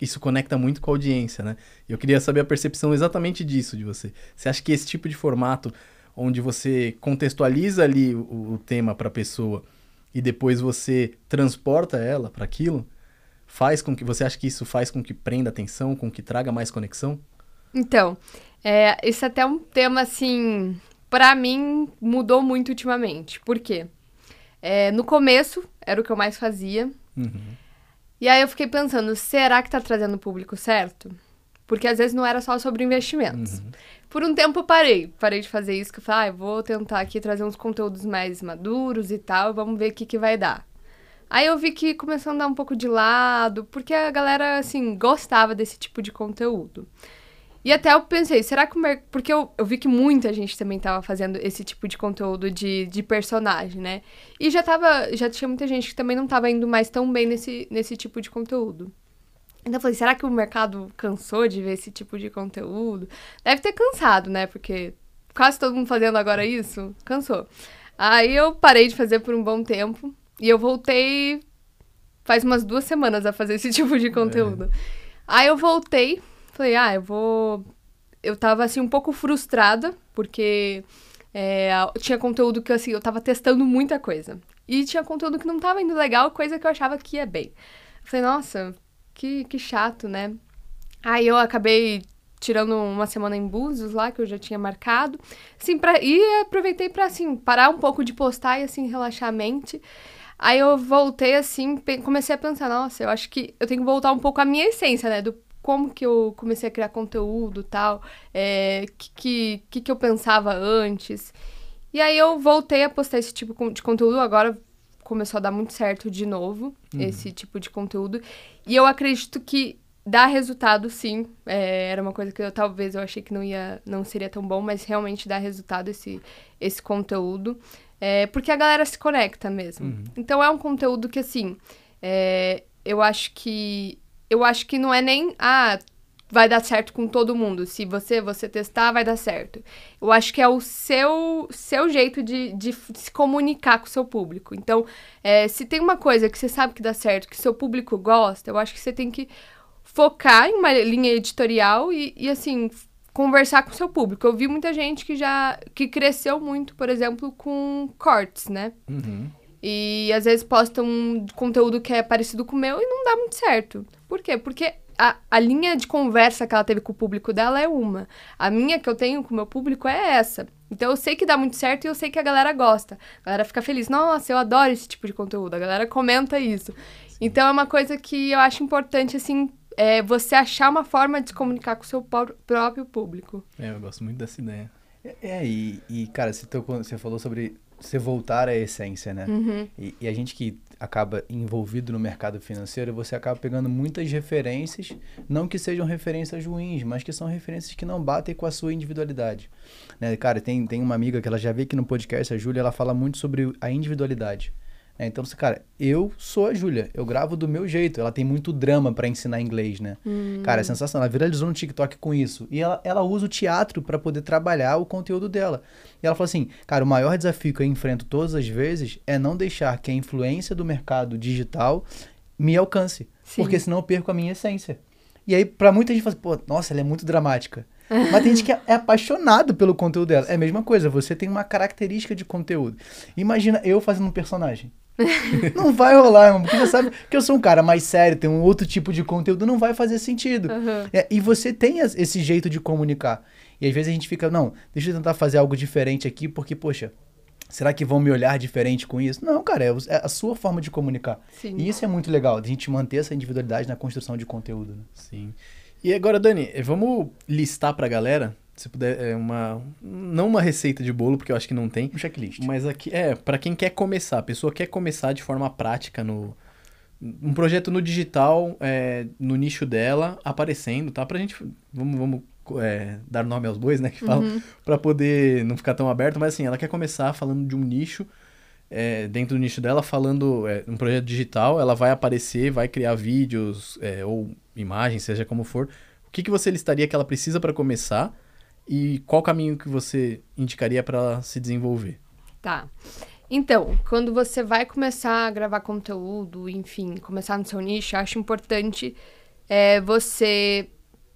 isso conecta muito com a audiência, né? Eu queria saber a percepção exatamente disso de você. Você acha que esse tipo de formato onde você contextualiza ali o, o tema para a pessoa e depois você transporta ela para aquilo, faz com que você acha que isso faz com que prenda atenção, com que traga mais conexão? Então, é, esse é até um tema, assim, pra mim, mudou muito ultimamente. Por quê? É, no começo, era o que eu mais fazia. Uhum. E aí eu fiquei pensando, será que tá trazendo o público certo? Porque às vezes não era só sobre investimentos. Por um tempo eu parei. Parei de fazer isso, que eu falei, ah, eu vou tentar aqui trazer uns conteúdos mais maduros e tal, vamos ver o que, que vai dar. Aí eu vi que começou a andar um pouco de lado, porque a galera, assim, gostava desse tipo de conteúdo. E até eu pensei, será que o mercado. Porque eu, eu vi que muita gente também tava fazendo esse tipo de conteúdo de, de personagem, né? E já tava. Já tinha muita gente que também não tava indo mais tão bem nesse, nesse tipo de conteúdo. Então eu falei, será que o mercado cansou de ver esse tipo de conteúdo? Deve ter cansado, né? Porque quase todo mundo fazendo agora isso, cansou. Aí eu parei de fazer por um bom tempo e eu voltei faz umas duas semanas a fazer esse [LAUGHS] tipo de conteúdo. Aí eu voltei, falei, ah, eu vou. Eu tava assim um pouco frustrada, porque é, tinha conteúdo que assim, eu tava testando muita coisa. E tinha conteúdo que não tava indo legal, coisa que eu achava que ia bem. Falei, nossa, que, que chato, né? Aí eu acabei tirando uma semana em Búzios lá, que eu já tinha marcado. Assim, pra, e aproveitei pra, assim, parar um pouco de postar e, assim, relaxar a mente. Aí eu voltei, assim, comecei a pensar, nossa, eu acho que eu tenho que voltar um pouco à minha essência, né? Do como que eu comecei a criar conteúdo e tal, é, que, que, que eu pensava antes. E aí eu voltei a postar esse tipo de conteúdo, agora começou a dar muito certo de novo, esse tipo de conteúdo. E eu acredito que dá resultado, sim. É, era uma coisa que eu talvez eu achei que não ia, não seria tão bom, mas realmente dá resultado esse, esse conteúdo. É, porque a galera se conecta mesmo. Então é um conteúdo que, assim, é, eu acho que. Eu acho que não é nem. Ah, vai dar certo com todo mundo. Se você você testar, vai dar certo. Eu acho que é o seu, seu jeito de, de se comunicar com o seu público. Então, é, se tem uma coisa que você sabe que dá certo, que seu público gosta, eu acho que você tem que focar em uma linha editorial e, e assim, conversar com o seu público. Eu vi muita gente que já que cresceu muito, por exemplo, com cortes, né? Uhum. E às vezes posta um conteúdo que é parecido com o meu e não dá muito certo. Por quê? Porque a, a linha de conversa que ela teve com o público dela é uma. A minha que eu tenho com o meu público é essa. Então eu sei que dá muito certo e eu sei que a galera gosta. A galera fica feliz. Nossa, eu adoro esse tipo de conteúdo. A galera comenta isso. Então é uma coisa que eu acho importante, assim, é você achar uma forma de se comunicar com o seu pró- próprio público. É, eu gosto muito dessa ideia. É, e, e, cara, você, tocou, você falou sobre você voltar à essência, né? Uhum. E, e a gente que acaba envolvido no mercado financeiro, você acaba pegando muitas referências, não que sejam referências ruins, mas que são referências que não batem com a sua individualidade. Né? Cara, tem, tem uma amiga que ela já veio aqui no podcast, a Júlia, ela fala muito sobre a individualidade. Né? Então, assim, cara, eu sou a Júlia, eu gravo do meu jeito. Ela tem muito drama pra ensinar inglês, né? Cara, é sensacional. Ela viralizou no TikTok com isso. E ela, ela usa o teatro pra poder trabalhar o conteúdo dela. E ela falou assim: cara, o maior desafio que eu enfrento todas as vezes é não deixar que a influência do mercado digital me alcance. Sim. Porque senão eu perco a minha essência. E aí, pra muita gente, fala assim, pô, nossa, ela é muito dramática. [LAUGHS] Mas tem gente que é é apaixonado pelo conteúdo dela. É a mesma coisa, você tem uma característica de conteúdo. Imagina eu fazendo um personagem. [LAUGHS] não vai rolar, irmão. Porque você sabe que eu sou um cara mais sério, tem um outro tipo de conteúdo, não vai fazer sentido. Uhum. É, e você tem as- esse jeito de comunicar. E às vezes a gente fica, não, deixa eu tentar fazer algo diferente aqui, porque, poxa, será que vão me olhar diferente com isso? Não, cara, é é a sua forma de comunicar. Sim. E isso é muito legal, de a gente manter essa individualidade na construção de conteúdo. né? Sim. E agora, Dani, eh, vamos listar pra galera, se puder, é uma. Não uma receita de bolo, porque eu acho que não tem. Um checklist. Mas aqui, é, pra quem quer começar, a pessoa quer começar de forma prática no. Um projeto no digital, é, no nicho dela, aparecendo, tá? Pra gente. Vamos, vamos é, dar nome aos bois, né? Que falam, pra poder não ficar tão aberto, mas assim, ela quer começar falando de um nicho, é, dentro do nicho dela, falando é, um projeto digital, ela vai aparecer, vai criar vídeos é, ou imagens, seja como for. O que, que você listaria que ela precisa pra começar e qual caminho que você indicaria pra ela se desenvolver? Tá. Então, quando você vai começar a gravar conteúdo, enfim, começar no seu nicho, acho importante é, você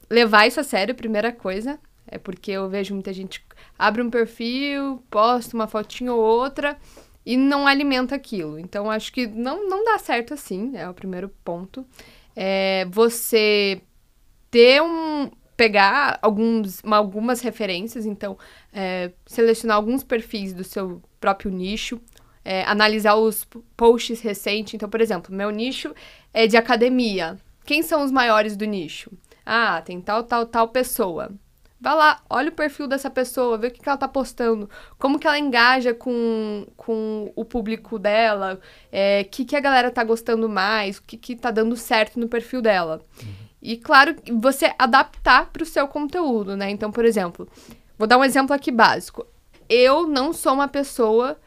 levar isso a sério, primeira coisa. É porque eu vejo muita gente abre um perfil, posta uma fotinha ou outra e não alimenta aquilo. Então, acho que não, não dá certo assim, é o primeiro ponto. É você ter um. Pegar alguns, uma- algumas referências, então, é, selecionar alguns perfis do seu próprio nicho, é, analisar os posts recentes. Então, por exemplo, meu nicho é de academia. Quem são os maiores do nicho? Ah, tem tal, tal, tal pessoa. Vai lá, olha o perfil dessa pessoa, vê o que, que ela tá postando, como que ela engaja com, com o público dela, é, o que, que a galera tá gostando mais, o que, que tá dando certo no perfil dela. E claro, você adaptar para o seu conteúdo, né? Então, por exemplo, vou dar um exemplo aqui básico. Eu não sou uma pessoa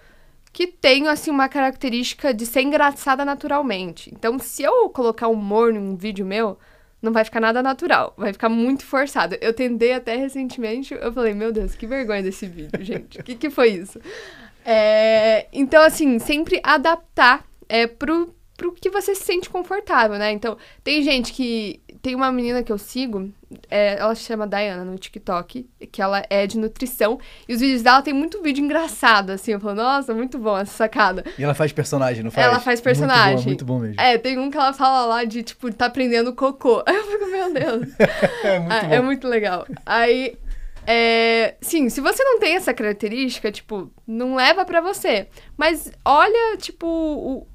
que tenho assim uma característica de ser engraçada naturalmente. Então, se eu colocar humor num vídeo meu, não vai ficar nada natural, vai ficar muito forçado. Eu tentei até recentemente, eu falei, meu Deus, que vergonha desse vídeo, gente. O que, que foi isso? É, então, assim, sempre adaptar é, pro, pro que você se sente confortável, né? Então, tem gente que. Tem uma menina que eu sigo, é, ela se chama Diana no TikTok, que ela é de nutrição, e os vídeos dela tem muito vídeo engraçado, assim. Eu falo, nossa, muito bom essa sacada. E ela faz personagem, não faz? Ela faz personagem. Muito bom, muito bom mesmo. É, tem um que ela fala lá de, tipo, tá aprendendo cocô. Aí [LAUGHS] eu fico, meu Deus. [LAUGHS] É muito Ah, bom. é muito legal. Aí, é, sim, se você não tem essa característica, tipo, não leva pra você. Mas olha, tipo, o-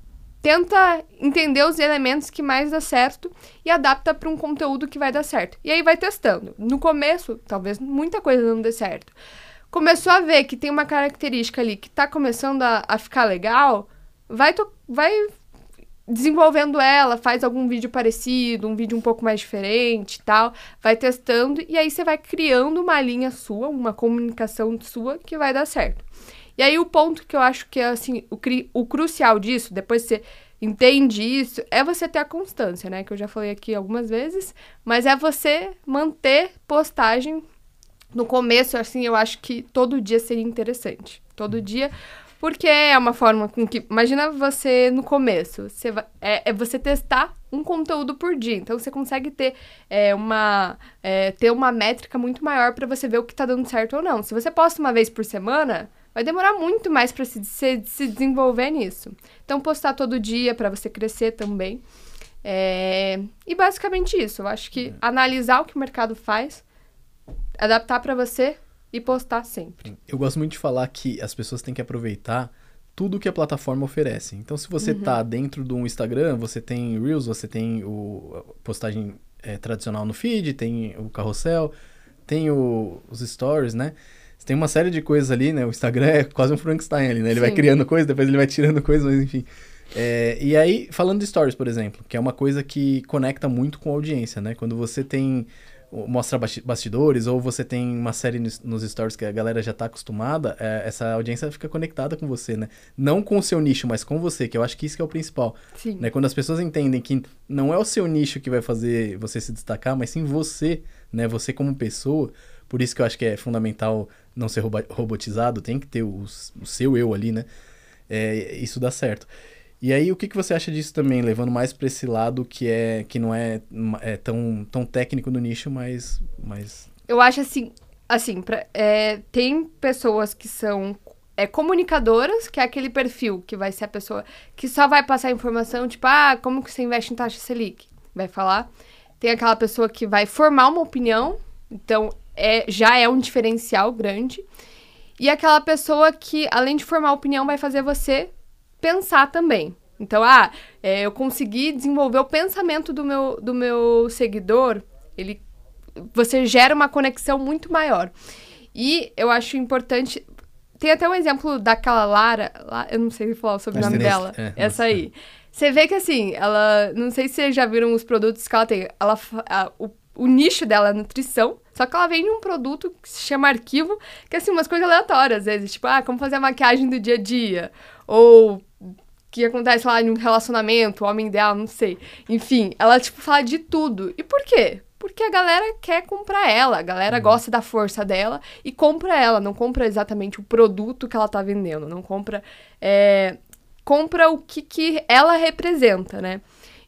tenta entender os elementos que mais dá certo e adapta pra um conteúdo que vai dar certo. E aí vai testando. No começo, talvez muita coisa não dê certo. Começou a ver que tem uma característica ali que tá começando a, a ficar legal, vai, vai desenvolvendo ela, faz algum vídeo parecido, um vídeo um pouco mais diferente e tal, vai testando e aí você vai criando uma linha sua, uma comunicação sua que vai dar certo. E aí o ponto que eu acho que é assim, o, cri- o crucial disso, depois você entende isso, é você ter a constância, né? Que eu já falei aqui algumas vezes, mas é você manter postagem no começo, assim, eu acho que todo dia seria interessante. Todo dia, porque é uma forma com que. Imagina você no começo. Você vai, é, é você testar um conteúdo por dia. Então você consegue ter é, uma. é, ter uma métrica muito maior para você ver o que tá dando certo ou não. Se você posta uma vez por semana, vai demorar muito mais para se, se, se desenvolver nisso. Então, postar todo dia para você crescer também. É, e basicamente isso. Eu acho que analisar o que o mercado faz, adaptar para você e postar sempre. Eu gosto muito de falar que as pessoas têm que aproveitar tudo que a plataforma oferece. Então, se você tá dentro de um Instagram, você tem Reels, você tem o a postagem é, tradicional no feed, tem o carrossel, tem o- os stories, né? Você tem uma série de coisas ali, né? O Instagram é quase um Frankenstein ali, né? Ele vai Sim. criando coisas, depois ele vai tirando coisas, mas enfim. É, e aí, falando de stories, por exemplo, que é uma coisa que conecta muito com a audiência, né? Quando você tem mostra basti- bastidores ou você tem uma série nos, nos stories que a galera já tá acostumada, é, essa audiência fica conectada com você, né? Não com o seu nicho, mas com você, que eu acho que isso que é o principal. Sim. Né? Quando as pessoas entendem que não é o seu nicho que vai fazer você se destacar, mas sim você, né? Você como pessoa. Por isso que eu acho que é fundamental não ser robotizado, tem que ter o, o seu eu ali, né? É, isso dá certo. E aí, o que, que você acha disso também, levando mais para esse lado que é que não é, é tão, tão técnico no nicho, mas, mas Eu acho assim, assim, pra, é, tem pessoas que são é, comunicadoras, que é aquele perfil que vai ser a pessoa que só vai passar informação, tipo, ah, como que você investe em taxa Selic? Vai falar. Tem aquela pessoa que vai formar uma opinião, então é, já é um diferencial grande. E aquela pessoa que, além de formar opinião, vai fazer você pensar também. Então, ah, é, eu consegui desenvolver o pensamento do meu, do meu seguidor, ele, você gera uma conexão muito maior. E eu acho importante. Tem até um exemplo daquela Lara, lá, eu não sei falar sobre o nome dela, é, essa aí. Você vê que assim, ela. Não sei se vocês já viram os produtos que ela tem. Ela, a, o, o nicho dela é nutrição, só que ela vende um produto que se chama arquivo, que é assim, umas coisas aleatórias, às vezes, tipo, ah, como fazer a maquiagem do dia a dia. Ou que acontece lá em um relacionamento, o homem ideal, não sei. Enfim, ela, tipo, fala de tudo. E por quê? Porque a galera quer comprar ela, a galera uhum. gosta da força dela e compra ela, não compra exatamente o produto que ela tá vendendo, não compra. É, compra o que, que ela representa, né?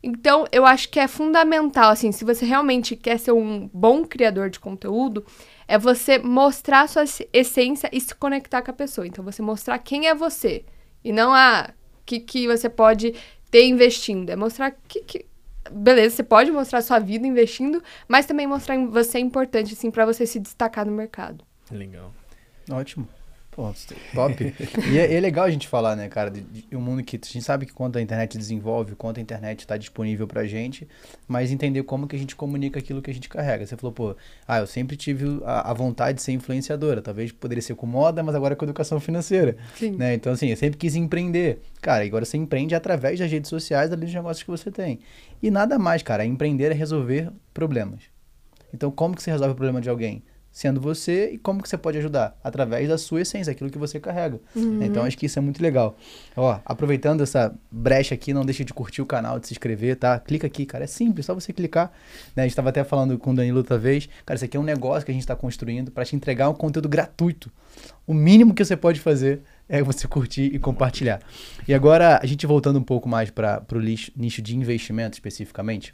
Então, eu acho que é fundamental, assim, se você realmente quer ser um bom criador de conteúdo, é você mostrar a sua essência e se conectar com a pessoa. Então, você mostrar quem é você. E não a que, que você pode ter investindo. É mostrar que, que. Beleza, você pode mostrar sua vida investindo, mas também mostrar você é importante, assim, para você se destacar no mercado. Legal. Ótimo. Pô, top. e é, é, legal a gente falar, né, cara, de, de, um mundo que a gente sabe que quanto a internet desenvolve, quanto a internet está disponível pra gente, mas entender como que a gente comunica aquilo que a gente carrega. Você falou, pô, ah, eu sempre tive a, a vontade de ser influenciadora, talvez poderia ser com moda, mas agora com educação financeira. Sim. Né? Então, assim, eu sempre quis empreender. Cara, agora você empreende através das redes sociais, ali dos negócios que você tem. E nada mais, cara, empreender é resolver problemas. Então, como que você resolve o problema de alguém? Sendo você e como que você pode ajudar? Através da sua essência, aquilo que você carrega. Uhum. Então, acho que isso é muito legal. Ó, aproveitando essa brecha aqui, não deixe de curtir o canal, de se inscrever, tá? Clica aqui, cara. É simples, só você clicar. Né? A gente estava até falando com o Danilo outra vez. Cara, isso aqui é um negócio que a gente está construindo para te entregar um conteúdo gratuito. O mínimo que você pode fazer é você curtir e compartilhar. E agora, a gente voltando um pouco mais para o nicho de investimento especificamente,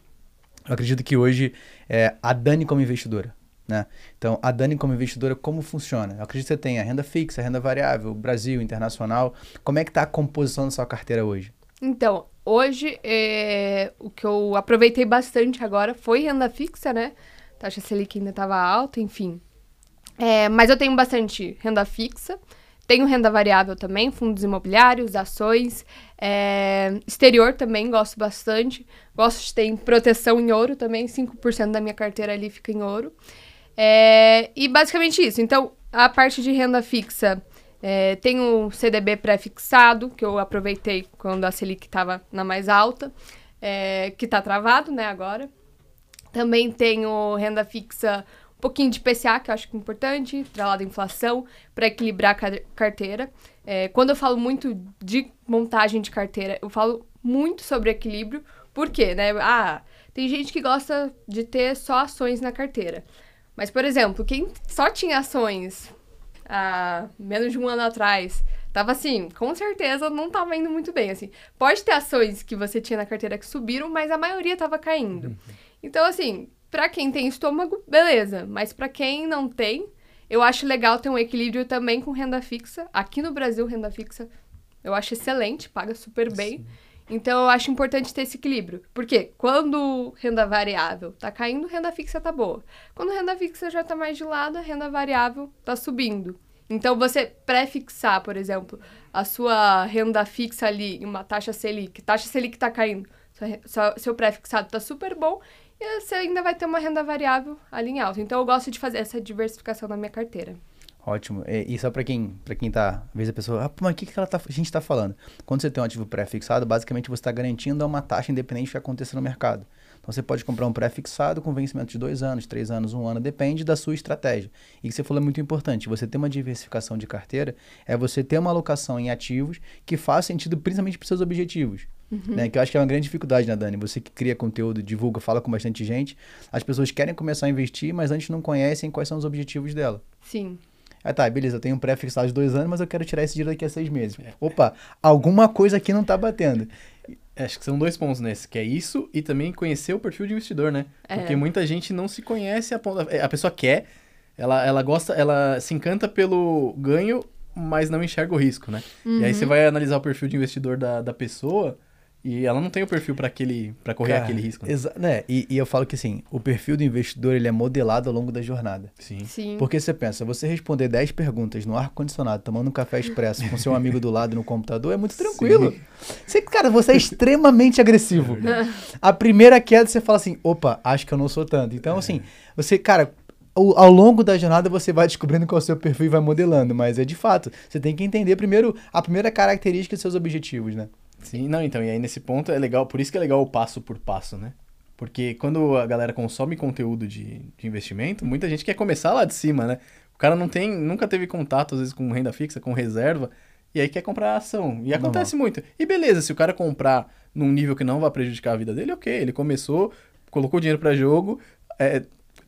eu acredito que hoje é, a Dani como investidora, né? Então, a Dani como investidora, como funciona? Eu acredito que você tem renda fixa, renda variável, Brasil, internacional. Como é que está a composição da sua carteira hoje? Então, hoje, é, o que eu aproveitei bastante agora foi renda fixa, né? Taxa Selic ainda estava alta, enfim. É, mas eu tenho bastante renda fixa. Tenho renda variável também, fundos imobiliários, ações. É, exterior também, gosto bastante. Gosto de ter proteção em ouro também, 5% da minha carteira ali fica em ouro. É, e basicamente isso. Então, a parte de renda fixa, é, tem o CDB pré-fixado, que eu aproveitei quando a Selic estava na mais alta, é, que está travado, né, agora. Também tenho renda fixa, um pouquinho de PCA, que eu acho que é importante, lado da inflação, para equilibrar a carteira. É, quando eu falo muito de montagem de carteira, eu falo muito sobre equilíbrio, por quê, né? Ah, tem gente que gosta de ter só ações na carteira. Mas, por exemplo, quem só tinha ações há menos de um ano atrás, tava assim, com certeza não tava indo muito bem, assim. Pode ter ações que você tinha na carteira que subiram, mas a maioria tava caindo. Uhum. Então, assim, para quem tem estômago, beleza. Mas para quem não tem, eu acho legal ter um equilíbrio também com renda fixa. Aqui no Brasil, renda fixa eu acho excelente, paga super bem. Sim. Então, eu acho importante ter esse equilíbrio. Porque quando renda variável tá caindo, renda fixa tá boa. Quando renda fixa já tá mais de lado, a renda variável tá subindo. Então, você pré-fixar, por exemplo, a sua renda fixa ali em uma taxa Selic, taxa Selic tá caindo, seu pré-fixado tá super bom e você ainda vai ter uma renda variável ali em alta. Então, eu gosto de fazer essa diversificação na minha carteira. Ótimo. E, e só para quem, para quem tá, às vezes a pessoa, ah, mas o que, que ela tá, a gente está falando? Quando você tem um ativo pré-fixado, basicamente você está garantindo uma taxa independente do que aconteça no mercado. Então você pode comprar um pré-fixado com vencimento de dois anos, três anos, um ano, depende da sua estratégia. E que você falou é muito importante, você ter uma diversificação de carteira é você ter uma alocação em ativos que faz sentido principalmente para seus objetivos. Uhum. Né? Que eu acho que é uma grande dificuldade, né, Dani? Você que cria conteúdo, divulga, fala com bastante gente, as pessoas querem começar a investir, mas antes não conhecem quais são os objetivos dela. Sim. Ah, tá, beleza, eu tenho um pré-fixado de dois anos, mas eu quero tirar esse dinheiro daqui a seis meses. É. Opa, alguma coisa aqui não tá batendo. Acho que são dois pontos nesse, que é isso e também conhecer o perfil de investidor, né? É. Porque muita gente não se conhece a ponta. A pessoa quer, ela, ela gosta, ela se encanta pelo ganho mas não enxerga o risco, né? E aí você Uhum. vai analisar o perfil de investidor da, da pessoa e ela não tem o perfil para aquele para correr Cara, aquele risco. né? né? E, e eu falo que assim, o perfil do investidor ele é modelado ao longo da jornada. Sim. Sim. Porque você pensa, você responder 10 perguntas no ar-condicionado, tomando um café expresso com seu amigo do lado no computador, é muito [LAUGHS] tranquilo. Você, cara, você é extremamente agressivo. A primeira queda você fala assim, opa, acho que eu não sou tanto. Então, assim, você, cara, ao, ao longo da jornada você vai descobrindo qual é o seu perfil e vai modelando. Mas é de fato, você tem que entender primeiro a primeira característica dos seus objetivos, né? Sim, não, então, e aí nesse ponto é legal, por isso que é legal o passo por passo, né? Porque quando a galera consome conteúdo de, de investimento, muita gente quer começar lá de cima, né? O cara não tem, nunca teve contato, às vezes, com renda fixa, com reserva, e aí quer comprar ação. E acontece muito. E beleza, se o cara comprar num nível que não vai prejudicar a vida dele, ok. Ele começou, colocou dinheiro pra jogo, é,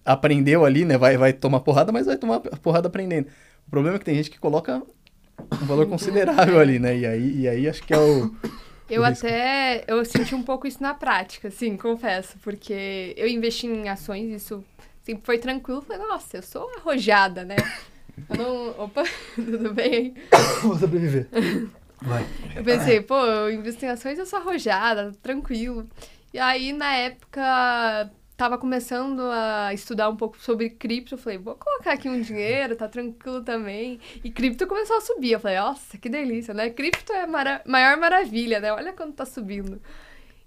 aprendeu ali, né? Vai, vai tomar porrada, mas vai tomar porrada aprendendo. O problema é que tem gente que coloca um valor considerável ali, né? E aí, e aí acho que é o. Eu o até eu senti um pouco isso na prática, assim, confesso, porque eu investi em ações, isso sempre foi tranquilo. Falei, nossa, eu sou arrojada, né? Eu não. Opa, [LAUGHS] tudo bem? Vou sobreviver. Vai. Eu pensei, pô, eu invisto em ações, eu sou arrojada, tranquilo. E aí, na época, tava começando a estudar um pouco sobre cripto. Eu falei, vou colocar aqui um dinheiro, tá tranquilo também. E cripto começou a subir. Eu falei, nossa, que delícia, né? Cripto é a mara maior maravilha, né? Olha quanto tá subindo.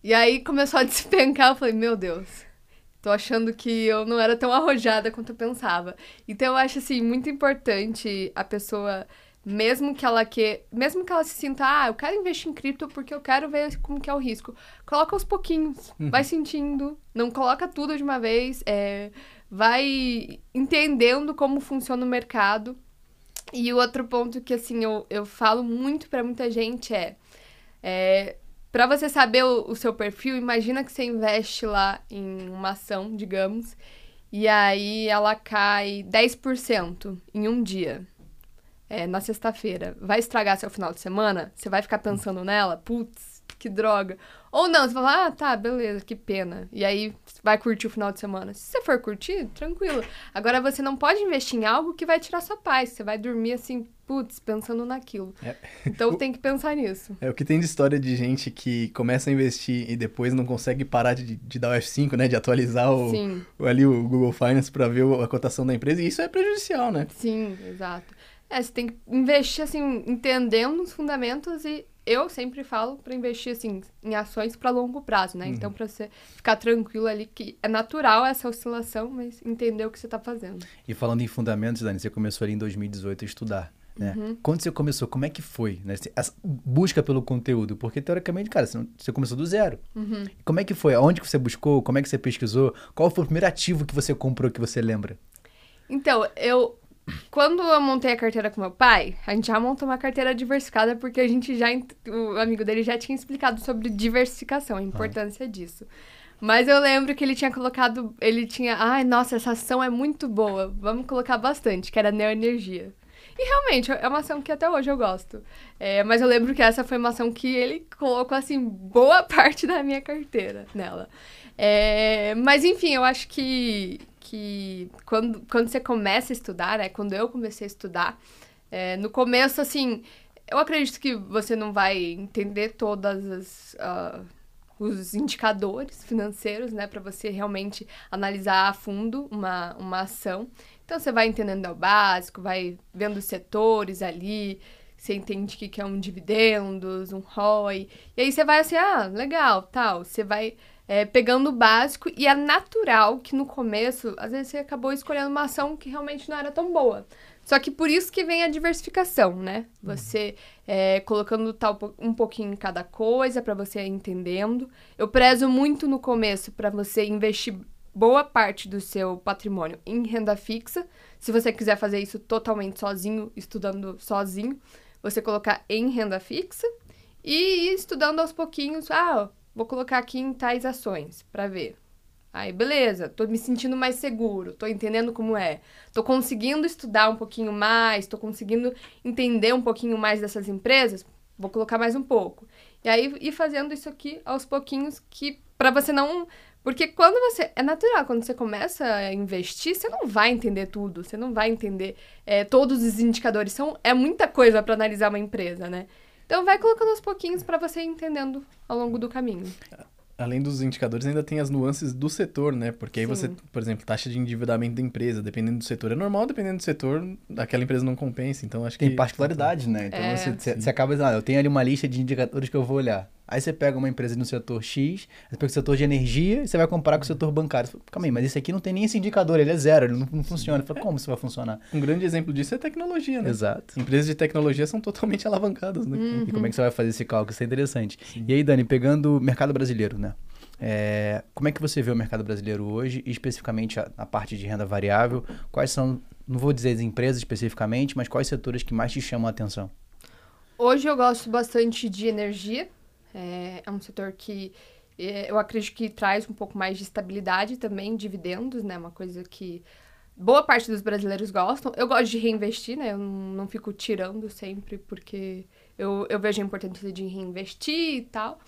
E aí começou a [LAUGHS] despencar. Eu falei, meu Deus. Tô achando que eu não era tão arrojada quanto eu pensava. Então eu acho assim muito importante a pessoa mesmo que ela que, mesmo que ela se sinta, ah, eu quero investir em cripto porque eu quero ver como que é o risco. Coloca aos pouquinhos, vai sentindo, não coloca tudo de uma vez, é, vai entendendo como funciona o mercado. E o outro ponto que assim eu, eu falo muito pra muita gente é, é para você saber o, o seu perfil, imagina que você investe lá em uma ação, digamos, e aí ela cai 10% em um dia. É, na sexta-feira. Vai estragar seu final de semana? Você vai ficar pensando nela? Putz, que droga. Ou não, você vai falar, ah, tá, beleza, que pena. E aí vai curtir o final de semana. Se você for curtir, tranquilo. Agora você não pode investir em algo que vai tirar sua paz. Você vai dormir assim, putz, pensando naquilo. É. Então [LAUGHS] tem que pensar nisso. É o que tem de história de gente que começa a investir e depois não consegue parar de, de dar o F5, né? De atualizar o, o- ali o Google Finance para ver o- a cotação da empresa. E isso é prejudicial, né? Sim, exato. É, você tem que investir, assim, entendendo os fundamentos e eu sempre falo para investir, assim, em ações para longo prazo, né? Então, para você ficar tranquilo ali, que é natural essa oscilação, mas entender o que você tá fazendo. E falando em fundamentos, Dani, você começou ali em 2018 a estudar. Né? Uhum. Quando você começou, como é que foi? Né? Essa busca pelo conteúdo? Porque, teoricamente, cara, você, não- você começou do zero. Uhum. Como é que foi? Aonde que você buscou? Como é que você pesquisou? Qual foi o primeiro ativo que você comprou que você lembra? Então, eu. Quando eu montei a carteira com meu pai, a gente já montou uma carteira diversificada porque a gente já. O amigo dele já tinha explicado sobre diversificação, a importância disso. Mas eu lembro que ele tinha colocado. Ele tinha. Ai, nossa, essa ação é muito boa. Vamos colocar bastante, que era Neoenergia. E realmente, é uma ação que até hoje eu gosto. É, mas eu lembro que essa foi uma ação que ele colocou, assim, boa [LAUGHS] parte da minha carteira nela. É, mas, enfim, eu acho que, que quando, quando você começa a estudar, né? Quando eu comecei a estudar, é, no começo, assim, eu acredito que você não vai entender todas as... ah, os indicadores financeiros, né, para você realmente analisar a fundo uma, uma ação. Então você vai entendendo o básico, vai vendo os setores ali, você entende o que que é um dividendos, um ROI, e aí você vai assim, ah, legal, tal, você vai é, pegando o básico e é natural que no começo, às vezes você acabou escolhendo uma ação que realmente não era tão boa. Só que por isso que vem a diversificação, né? Você é, colocando tal um pouquinho em cada coisa para você ir entendendo. Eu prezo muito no começo para você investir boa parte do seu patrimônio em renda fixa. Se você quiser fazer isso totalmente sozinho, estudando sozinho, você colocar em renda fixa e ir estudando aos pouquinhos. Ah, vou colocar aqui em tais ações para ver. Aí, beleza, tô me sentindo mais seguro, tô entendendo como é. Tô conseguindo estudar um pouquinho mais, tô conseguindo entender um pouquinho mais dessas empresas, vou colocar mais um pouco. E aí, ir fazendo isso aqui aos pouquinhos, que para você não Porque quando você. É natural, quando você começa a investir, você não vai entender tudo, você não vai entender é, todos os indicadores. São, é muita coisa para analisar uma empresa, né? Então vai colocando aos pouquinhos para você ir entendendo ao longo do caminho. Além dos indicadores, ainda tem as nuances do setor, né? Porque aí você, Sim. por exemplo, taxa de endividamento da empresa, dependendo do setor é normal, dependendo do setor, aquela empresa não compensa. Então acho que. Tem particularidades, né? Então É. você, você, você acaba dizendo, ah, eu tenho ali uma lista de indicadores que eu vou olhar. Aí você pega uma empresa no setor X, você pega o setor de energia e você vai comparar com o setor bancário. Você fala, Calma aí, mas esse aqui não tem nem esse indicador, ele é zero, ele não, não funciona. Fala, como isso vai funcionar? Um grande exemplo disso é tecnologia, né? Exato. Empresas de tecnologia são totalmente alavancadas, né? E como é que você vai fazer esse cálculo? Isso é interessante. E aí, Dani, pegando o mercado brasileiro, né? É, como é que você vê o mercado brasileiro hoje, especificamente a, a parte de renda variável? Quais são, não vou dizer as empresas especificamente, mas quais setores que mais te chamam a atenção? Hoje eu gosto bastante de energia. É, é um setor que é, eu acredito que traz um pouco mais de estabilidade também, dividendos, né? Uma coisa que boa parte dos brasileiros gostam. Eu gosto de reinvestir, né? Eu não, fico tirando sempre, porque eu, eu vejo a importância de reinvestir e tal.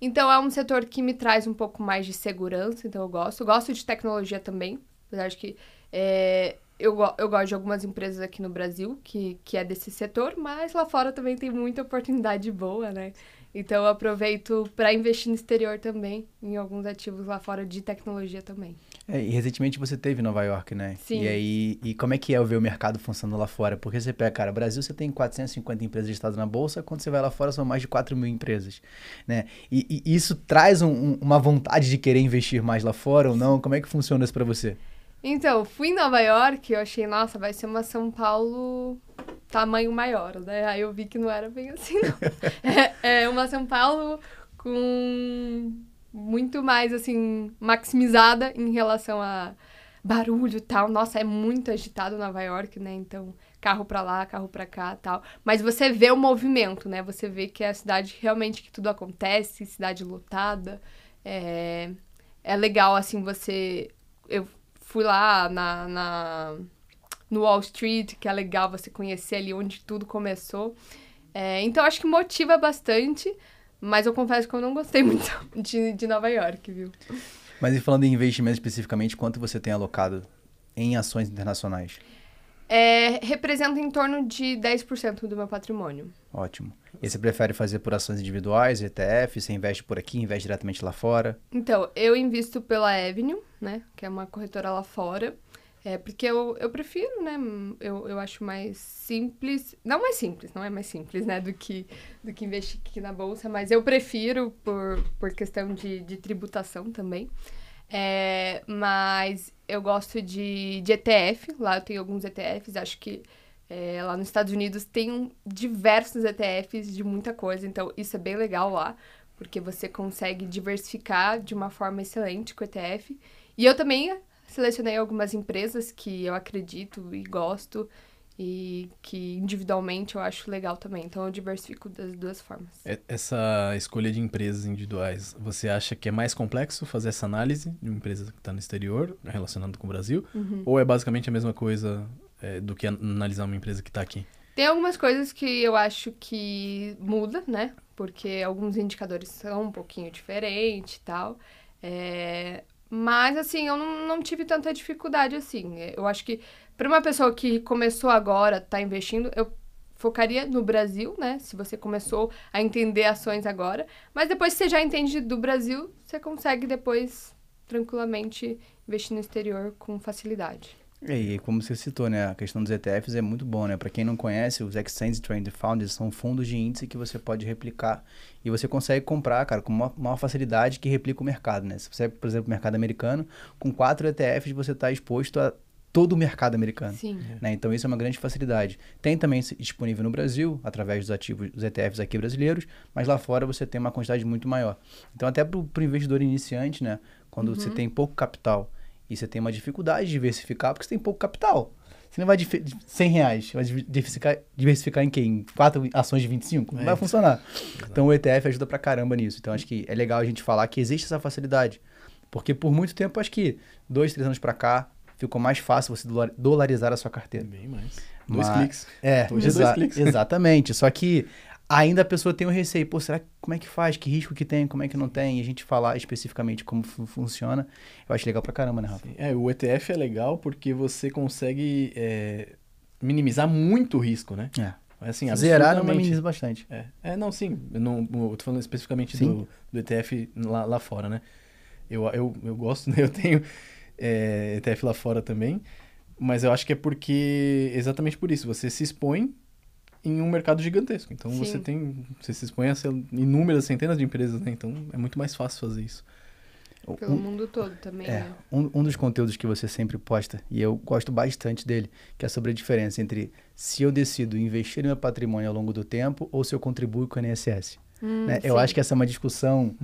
Então é um setor que me traz um pouco mais de segurança, então eu gosto. Gosto de tecnologia também, apesar de que é, eu, eu gosto de algumas empresas aqui no Brasil que, que é desse setor, mas lá fora também tem muita oportunidade boa, né? Então eu aproveito para investir no exterior também, em alguns ativos lá fora de tecnologia também. É, e recentemente você teve em Nova York, né? Sim. E aí, e como é que é ver o mercado funcionando lá fora? Porque você pega, cara, Brasil você tem 450 empresas listadas na bolsa, quando você vai lá fora são mais de 4 mil empresas, né? E, e isso traz um- um- uma vontade de querer investir mais lá fora ou não? Como é que funciona isso pra você? Então, fui em Nova York, eu achei, nossa, vai ser uma São Paulo tamanho maior, né? Aí eu vi que não era bem assim, não. [LAUGHS] É, é uma São Paulo com muito mais, assim, maximizada em relação a barulho e tal. Nossa, é muito agitado Nova York, né? Então, carro pra lá, carro pra cá tal. Mas você vê o movimento, né? Você vê que é a cidade realmente que tudo acontece, cidade lotada. É, é legal, assim, você... Eu fui lá na, na- no Wall Street, que é legal você conhecer ali onde tudo começou. É, então, acho que motiva bastante, mas eu confesso que eu não gostei [LAUGHS] muito de, de Nova York, viu? Mas e falando em investimento especificamente, quanto você tem alocado em ações internacionais? É, representa em torno de 10% do meu patrimônio. Ótimo. E você prefere fazer por ações individuais, ETF? Você investe por aqui, investe diretamente lá fora? Então, eu invisto pela Avenue, né? Que é uma corretora lá fora. É, porque eu, eu prefiro, né? Eu, eu acho mais simples. Não mais simples, não é mais simples, né? Do que, do que investir aqui na bolsa, mas eu prefiro por, por questão de, de tributação também. É, mas eu gosto de, de ETF. Lá eu tenho alguns ETFs. Acho que é, lá nos Estados Unidos tem um- diversos ETFs de muita coisa. Então, isso é bem legal lá. Porque você consegue diversificar de uma forma excelente com ETF. E eu também selecionei algumas empresas que eu acredito e gosto. E que individualmente eu acho legal também. Então, eu diversifico das duas formas. Essa escolha de empresas individuais, você acha que é mais complexo fazer essa análise de uma empresa que está no exterior, relacionando com o Brasil? Ou é basicamente a mesma coisa é, do que an- analisar uma empresa que está aqui? Tem algumas coisas que eu acho que muda, né? Porque alguns indicadores são um pouquinho diferentes e tal. É, Mas, assim, eu não, não tive tanta dificuldade assim. Eu acho que para uma pessoa que começou agora, tá investindo, eu focaria no Brasil, né? Se você começou a entender ações agora. Mas depois que você já entende do Brasil, você consegue depois tranquilamente investir no exterior com facilidade. E como você citou, né, a questão dos ETFs é muito bom, né? Para quem não conhece, os Exchange Traded Funds são fundos de índice que você pode replicar e você consegue comprar, cara, com uma facilidade que replica o mercado, né? Se você, por exemplo, mercado americano, com quatro ETFs você está exposto a todo o mercado americano. Sim. né? Então isso é uma grande facilidade. Tem também disponível no Brasil, através dos ativos, dos ETFs aqui brasileiros, mas lá fora você tem uma quantidade muito maior. Então até para o investidor iniciante, né? Quando você tem pouco capital e você tem uma dificuldade de diversificar, porque você tem pouco capital. Você não vai de 100 reais, vai diversificar, diversificar em quê? Em quatro ações de 25? Não É. vai funcionar. Então o ETF ajuda pra caramba nisso. Então acho que é legal a gente falar que existe essa facilidade. Porque por muito tempo, acho que dois, três anos pra cá, ficou mais fácil você dolar- dolarizar a sua carteira. Bem mais. Dois Mas- cliques. É, Hoje é dois exa- cliques. exatamente. Só que ainda a pessoa tem um receio. Pô, será que, como é que faz? Que risco que tem? Como é que não tem? E a gente falar especificamente como fu- funciona, eu acho legal pra caramba, né, Rafa? É, o ETF é legal porque você consegue é, minimizar muito o risco, né? É. Assim, Zerar não minimiza bastante. É, é, não, sim. Eu, não, eu tô falando especificamente Sim. do, do ETF lá, lá fora, né? Eu, eu, eu gosto, [LAUGHS] né? Eu tenho é, ETF lá fora também. Mas eu acho que é porque, exatamente por isso, você se expõe em um mercado gigantesco. Então Sim. você tem. Você se expõe a inúmeras centenas de empresas, né? Então é muito mais fácil fazer isso. Pelo Um- mundo todo também, É, né? um, um dos conteúdos que você sempre posta, e eu gosto bastante dele, que é sobre a diferença entre se eu decido investir no meu patrimônio ao longo do tempo ou se eu contribuo com o INSS. Hum, né? Eu acho que essa é uma discussão,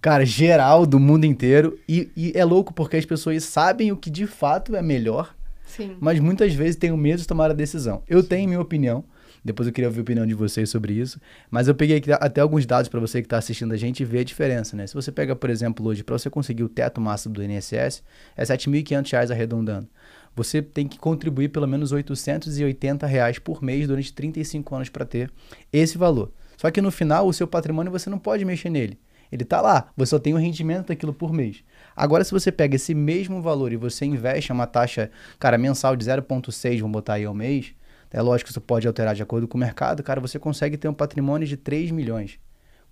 cara, geral do mundo inteiro. E, e é louco porque as pessoas sabem o que de fato é melhor, Sim. mas muitas vezes têm o medo de tomar a decisão. Eu tenho minha opinião, depois eu queria ouvir a opinião de vocês sobre isso, mas eu peguei aqui até alguns dados para você que está assistindo a gente e ver a diferença, né? Se você pega, por exemplo, hoje, para você conseguir o teto máximo do INSS, é 7.500 reais arredondando. Você tem que contribuir pelo menos 880 reais por mês durante 35 anos para ter esse valor. Só que no final, o seu patrimônio você não pode mexer nele. Ele tá lá, você só tem o rendimento daquilo por mês. Agora, se você pega esse mesmo valor e você investe uma taxa, cara, mensal de 0,6, vamos botar aí ao mês, é lógico que isso pode alterar de acordo com o mercado, cara, você consegue ter um patrimônio de 3 milhões,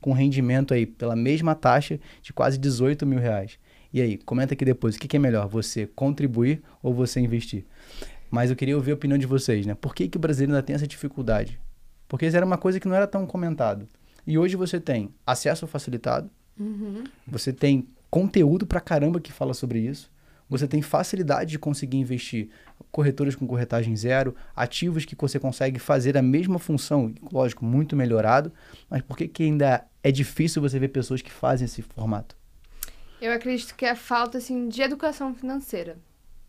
com rendimento aí pela mesma taxa de quase 18 mil reais. E aí, comenta aqui depois, o que, que é melhor, você contribuir ou você investir? Mas eu queria ouvir a opinião de vocês, né? Por que, que o brasileiro ainda tem essa dificuldade? Porque isso era uma coisa que não era tão comentado. E hoje você tem acesso facilitado, Uhum. você tem conteúdo pra caramba que fala sobre isso. Você tem facilidade de conseguir investir corretoras com corretagem zero, ativos que você consegue fazer a mesma função, lógico, muito melhorado. Mas por que, que ainda é difícil você ver pessoas que fazem esse formato? Eu acredito que é falta assim de educação financeira.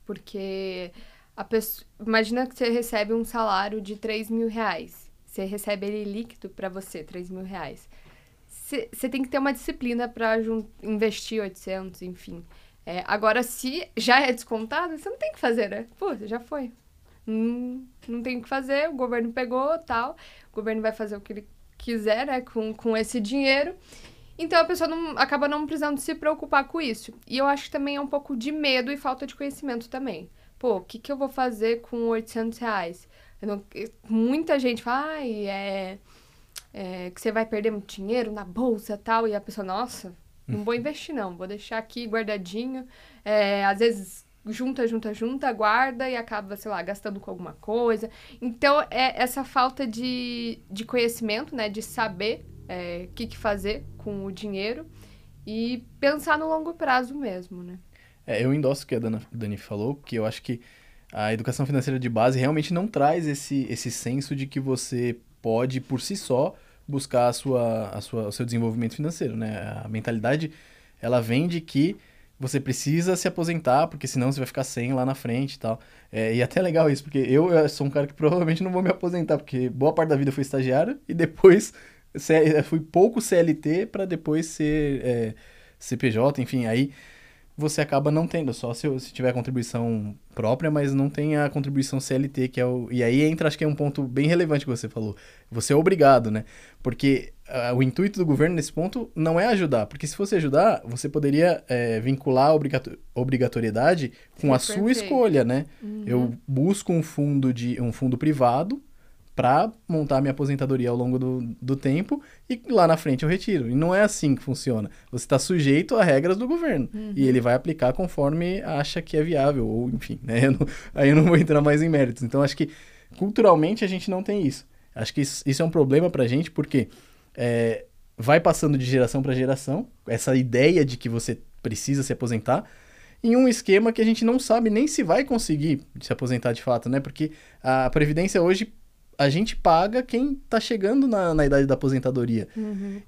Porque a pessoa. Imagina que você recebe um salário de 3 mil reais. Você recebe ele líquido para você, 3 mil reais. Você tem que ter uma disciplina para investir 800, enfim. É, agora, se já é descontado, você não tem que fazer, né? Pô, já foi. Não, não tem o que fazer, o governo pegou tal. O governo vai fazer o que ele quiser, né, com, com esse dinheiro. Então a pessoa não, acaba não precisando se preocupar com isso. E eu acho que também é um pouco de medo e falta de conhecimento também. Pô, o que, que eu vou fazer com 800 reais? Não- muita gente fala, ai, é, é, que você vai perder muito dinheiro na bolsa e tal. E a pessoa, nossa, não vou investir não, vou deixar aqui guardadinho. É, às vezes junta, junta, junta, guarda e acaba, sei lá, gastando com alguma coisa. Então, é essa falta de, de conhecimento, né? De saber é, o que, que fazer com o dinheiro e pensar no longo prazo mesmo, né? É, eu endosso o que a Dana- Dani falou, que eu acho que a educação financeira de base realmente não traz esse, esse senso de que você pode, por si só, buscar a sua, a sua, o seu desenvolvimento financeiro, né? A mentalidade, ela vem de que você precisa se aposentar, porque senão você vai ficar sem lá na frente e tal. É, e é até legal isso, porque eu, eu sou um cara que provavelmente não vou me aposentar, porque boa parte da vida eu fui estagiário e depois fui pouco CLT para depois ser é, CPJ, enfim, aí você acaba não tendo, só se, se tiver contribuição própria, mas não tem a contribuição CLT, que é o. E aí entra, acho que é um ponto bem relevante que você falou. Você é obrigado, né? Porque ah, o intuito do governo nesse ponto não é ajudar, porque se fosse ajudar, você poderia eh, vincular a obrigato- obrigatoriedade com Sim, a sua perfeito. escolha, né? Eu busco um fundo de um fundo privado para montar minha aposentadoria ao longo do, do tempo e lá na frente eu retiro. E não é assim que funciona. Você está sujeito a regras do governo e ele vai aplicar conforme acha que é viável, ou enfim, né? Eu não- aí eu não vou entrar mais em méritos. Então acho que culturalmente a gente não tem isso. Acho que isso, isso é um problema pra gente porque é, vai passando de geração para geração essa ideia de que você precisa se aposentar em um esquema que a gente não sabe nem se vai conseguir se aposentar de fato, né? Porque a Previdência hoje a gente paga quem tá chegando na, na idade da aposentadoria.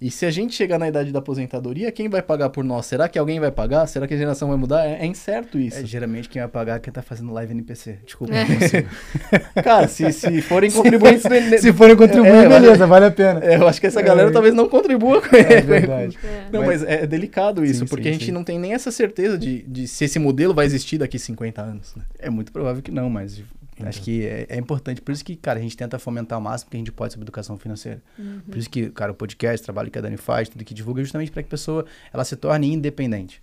E se a gente chegar na idade da aposentadoria, quem vai pagar por nós? Será que alguém vai pagar? Será que a geração vai mudar? É, é incerto isso. É, geralmente quem vai pagar é quem tá fazendo live NPC. Desculpa, não consigo. [LAUGHS] Cara, se, se forem [LAUGHS] contribuintes do [LAUGHS] Se forem contribuir, É, beleza, vale a pena. É, eu acho que essa galera É. talvez não contribua com É ele. verdade. É. Não, Mas- mas, é delicado isso, Sim, porque sim, a gente sim. não tem nem essa certeza de, de se esse modelo vai existir daqui 50 anos, né? É muito provável que não, mas Acho que é, é importante. Por isso que, cara, a gente tenta fomentar o máximo que a gente pode sobre educação financeira. Por isso que, cara, o podcast, o trabalho que a Dani faz, tudo que divulga, é justamente para que a pessoa ela se torne independente.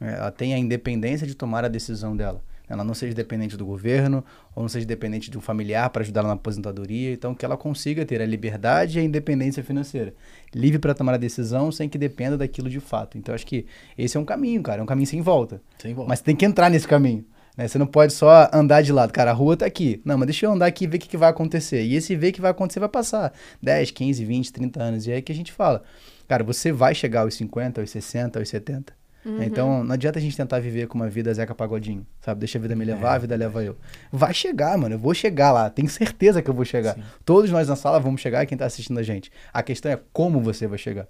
É, Ela tenha a independência de tomar a decisão dela. Ela não seja dependente do governo ou não seja dependente de um familiar para ajudar ela na aposentadoria. Então, que ela consiga ter a liberdade e a independência financeira. Livre para tomar a decisão sem que dependa daquilo de fato. Então, acho que esse é um caminho, cara. É um caminho sem volta. Sem volta. Mas tem que entrar nesse caminho. Né? Você não pode só andar de lado. Cara, a rua tá aqui. Não, mas deixa eu andar aqui e ver o que, que vai acontecer. E esse ver o que vai acontecer vai passar 10, 15, 20, 30 anos. E é aí que a gente fala. Cara, você vai chegar aos 50, aos 60, aos 70. Então, não adianta a gente tentar viver com uma vida Zeca Pagodinho, sabe? Deixa a vida me levar, a vida leva eu. Vai chegar, mano. Eu vou chegar lá. Tenho certeza que eu vou chegar. Todos nós na sala vamos chegar e quem tá assistindo a gente. A questão é como você vai chegar.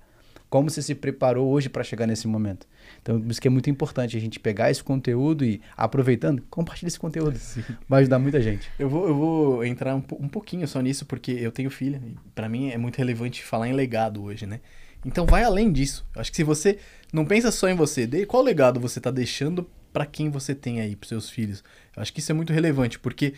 Como você se preparou hoje para chegar nesse momento. Então, por isso que é muito importante a gente pegar esse conteúdo e, aproveitando, compartilhar esse conteúdo. Vai ajudar muita gente. Eu vou, eu vou entrar um, um pouquinho só nisso, porque eu tenho filha. Pra mim é muito relevante falar em legado hoje, né? Então vai além disso. Eu acho que se você não pensa só em você, de qual legado você tá deixando pra quem você tem aí, pros seus filhos. Eu acho que isso é muito relevante, porque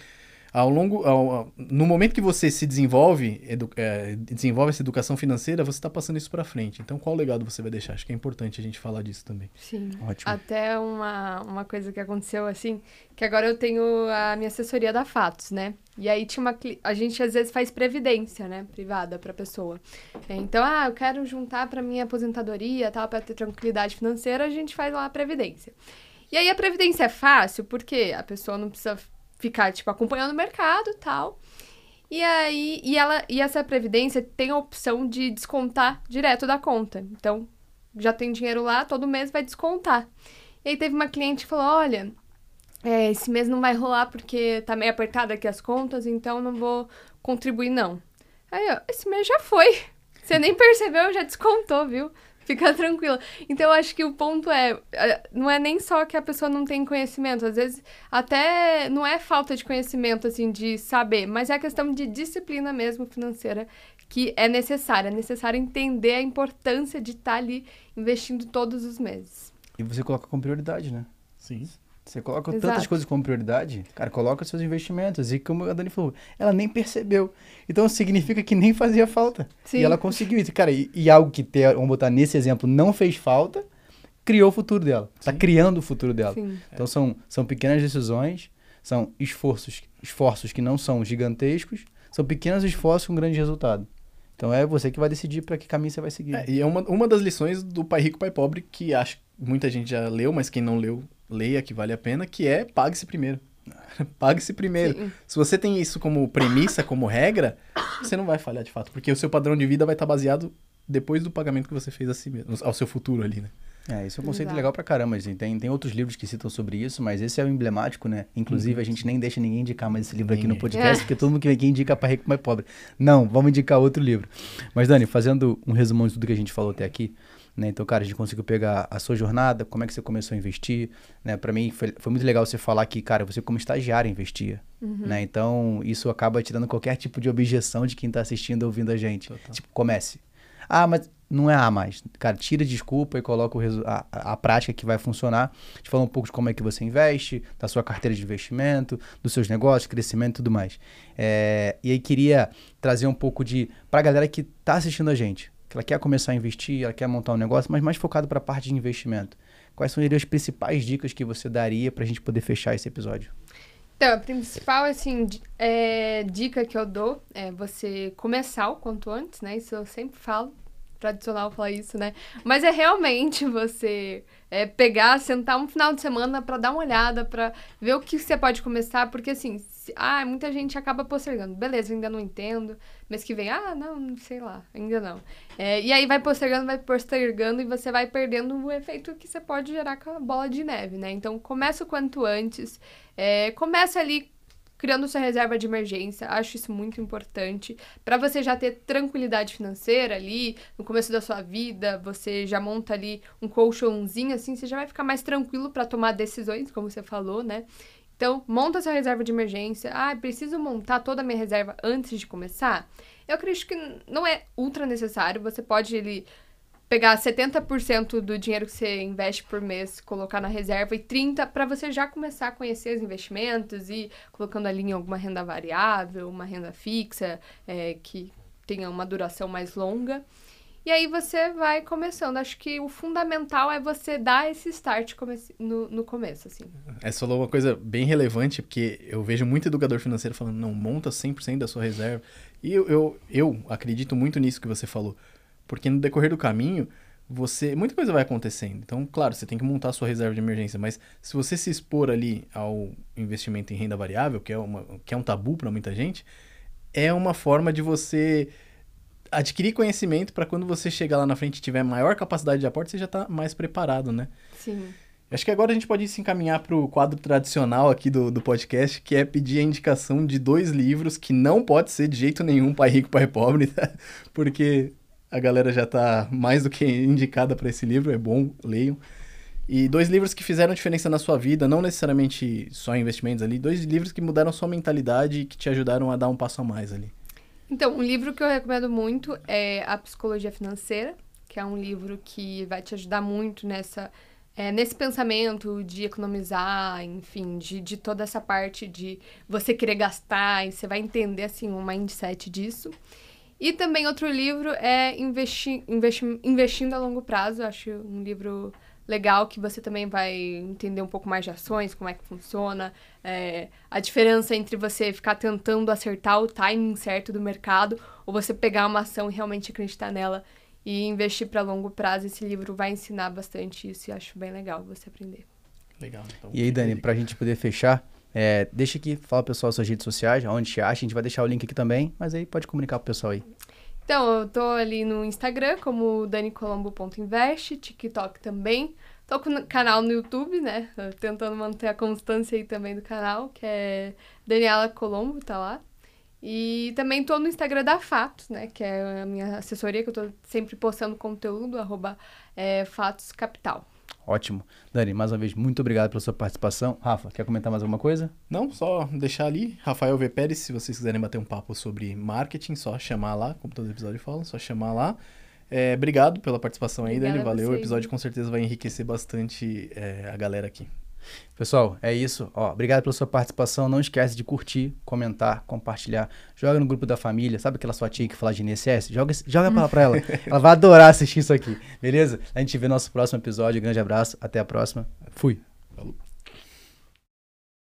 ao longo, ao- no momento que você se desenvolve, edu- é, desenvolve essa educação financeira, você tá passando isso pra frente. Então qual legado você vai deixar? Acho que é importante a gente falar disso também. Sim. Ótimo. Até uma, uma coisa que aconteceu assim, que agora eu tenho a minha assessoria da Fatos, né? E aí tinha uma a gente às vezes faz previdência, né, privada para pessoa. É, Então, ah, eu quero juntar para minha aposentadoria, tal, para ter tranquilidade financeira, a gente faz lá a previdência. E aí a previdência é fácil porque a pessoa não precisa ficar tipo acompanhando o mercado, tal. E aí, e ela e essa previdência tem a opção de descontar direto da conta. Então, já tem dinheiro lá, todo mês vai descontar. E aí teve uma cliente que falou: olha, é, esse mês não vai rolar porque tá meio apertado aqui as contas, então não vou contribuir, não. Aí, ó, esse mês já foi. [LAUGHS] Você nem percebeu, já descontou, viu? Fica tranquila. Então, eu acho que o ponto é, é, não é nem só que a pessoa não tem conhecimento, às vezes até não é falta de conhecimento, assim, de saber, mas é a questão de disciplina mesmo financeira que é necessária. É necessário entender a importância de estar ali investindo todos os meses. E você coloca como prioridade, né? Sim. Você coloca Exato. tantas coisas como prioridade, cara, coloca seus investimentos. E como a Dani falou, ela nem percebeu. Então significa que nem fazia falta. Sim. E ela conseguiu isso. Cara, e, e algo que, ter, vamos botar nesse exemplo, não fez falta, criou o futuro dela. Tá criando o futuro dela. Sim. Então são, são pequenas decisões, são esforços, esforços que não são gigantescos, são pequenos esforços com grande resultado. Então é você que vai decidir para que caminho você vai seguir. É, e é uma, uma das lições do Pai Rico, Pai Pobre, que acho que muita gente já leu, mas quem não leu, leia, que vale a pena, que é pague-se primeiro. [LAUGHS] pague-se primeiro. Sim. Se você tem isso como premissa, como regra, você não vai falhar de fato, porque o seu padrão de vida vai estar baseado depois do pagamento que você fez a si mesmo, ao seu futuro ali, né? É, esse é um conceito Exato. legal pra caramba. Assim. Tem, tem outros livros que citam sobre isso, mas esse é o emblemático, né? Inclusive, a gente nem deixa ninguém indicar mais esse livro aqui no podcast, porque todo mundo que vem aqui indica para rico mais pobre. Não, vamos indicar outro livro. Mas, Dani, fazendo um resumão de tudo que a gente falou até aqui, né? Então, cara, a gente conseguiu pegar a sua jornada, como é que você começou a investir, né? Para mim, foi, foi muito legal você falar que, cara, você como estagiário investia, né? Então, isso acaba tirando qualquer tipo de objeção de quem tá assistindo ou ouvindo a gente. Total. Tipo, comece. Ah, mas não é A mais. Cara, tira desculpa e coloca o resu- a, a, a prática que vai funcionar. A gente falou um pouco de como é que você investe, da sua carteira de investimento, dos seus negócios, crescimento e tudo mais. É, e aí queria trazer um pouco de. pra galera que tá assistindo a gente, que ela quer começar a investir, ela quer montar um negócio, mas mais focado para a parte de investimento. Quais seriam as principais dicas que você daria pra gente poder fechar esse episódio? Então, a principal, assim, é, dica que eu dou é você começar o quanto antes, né? Isso eu sempre falo, tradicional falar isso, né? Mas é realmente você é, pegar, sentar um final de semana pra dar uma olhada, pra ver o que você pode começar, porque assim, se- ah, muita gente acaba postergando. Beleza, ainda não entendo. Mês que vem, ah, não, não sei lá, ainda não. É, e aí vai postergando, vai postergando e você vai perdendo o efeito que você pode gerar com a bola de neve, né? Então começa o quanto antes. É, começa ali criando sua reserva de emergência. Acho isso muito importante para você já ter tranquilidade financeira ali no começo da sua vida. Você já monta ali um colchãozinho assim, você já vai ficar mais tranquilo para tomar decisões, como você falou, né? Então, monta sua reserva de emergência. Ah, preciso montar toda a minha reserva antes de começar? Eu acredito que não é ultra necessário. Você pode ele pegar 70% do dinheiro que você investe por mês, colocar na reserva e 30% para você já começar a conhecer os investimentos e colocando ali em alguma renda variável, uma renda fixa, é, que tenha uma duração mais longa. E aí você vai começando. Acho que o fundamental é você dar esse start no, no começo, assim. Essa falou uma coisa bem relevante, porque eu vejo muito educador financeiro falando, não, monta 100% da sua reserva. E eu, eu, eu acredito muito nisso que você falou. Porque no decorrer do caminho, você muita coisa vai acontecendo. Então, claro, você tem que montar a sua reserva de emergência, mas se você se expor ali ao investimento em renda variável, que é, uma, que é um tabu para muita gente, é uma forma de você adquirir conhecimento para quando você chegar lá na frente e tiver maior capacidade de aporte, você já está mais preparado, né? Sim. Acho que agora a gente pode se encaminhar para o quadro tradicional aqui do, do podcast, que é pedir a indicação de dois livros que não pode ser de jeito nenhum Pai Rico, Pai Pobre, tá? [LAUGHS] porque a galera já está mais do que indicada para esse livro, é bom, leiam. E dois livros que fizeram diferença na sua vida, não necessariamente só investimentos ali, dois livros que mudaram sua mentalidade e que te ajudaram a dar um passo a mais ali. Então, um livro que eu recomendo muito é A Psicologia Financeira, que é um livro que vai te ajudar muito nessa é, nesse pensamento de economizar, enfim, de, de toda essa parte de você querer gastar, e você vai entender, assim, o mindset disso. E também outro livro é Investi Investi Investindo a Longo Prazo. Acho um livro legal que você também vai entender um pouco mais de ações, como é que funciona, é, a diferença entre você ficar tentando acertar o timing certo do mercado ou você pegar uma ação e realmente acreditar nela e investir para longo prazo. Esse livro vai ensinar bastante isso e acho bem legal você aprender. Legal. Então, e aí, Dani, para a gente poder fechar, é, deixa aqui, fala pessoal suas redes sociais, onde te acha, a gente vai deixar o link aqui também, mas aí pode comunicar pro pessoal aí. Então, eu tô ali no Instagram como danicolombo.invest, TikTok também. Tô com o canal no YouTube, né? Tentando manter a constância aí também do canal, que é Daniela Colombo, tá lá. E também tô no Instagram da Fatos, né? Que é a minha assessoria, que eu tô sempre postando conteúdo, arroba é, Fatos Capital. Ótimo. Dani, mais uma vez, muito obrigado pela sua participação. Rafa, quer comentar mais alguma coisa? Não, só deixar ali. Rafael V. Pérez, se vocês quiserem bater um papo sobre marketing, só chamar lá, como todo episódio fala, só chamar lá. É, obrigado pela participação aí, Obrigada Dani. Valeu. O episódio com certeza vai enriquecer bastante é, a galera aqui. Pessoal, é isso. Ó, obrigado pela sua participação. Não esquece de curtir, comentar, compartilhar. Joga no grupo da família. Sabe aquela sua tia que fala de INSS? Joga, joga pra, pra ela. [LAUGHS] ela vai adorar assistir isso aqui. Beleza? A gente vê no nosso próximo episódio. Grande abraço. Até a próxima. Fui.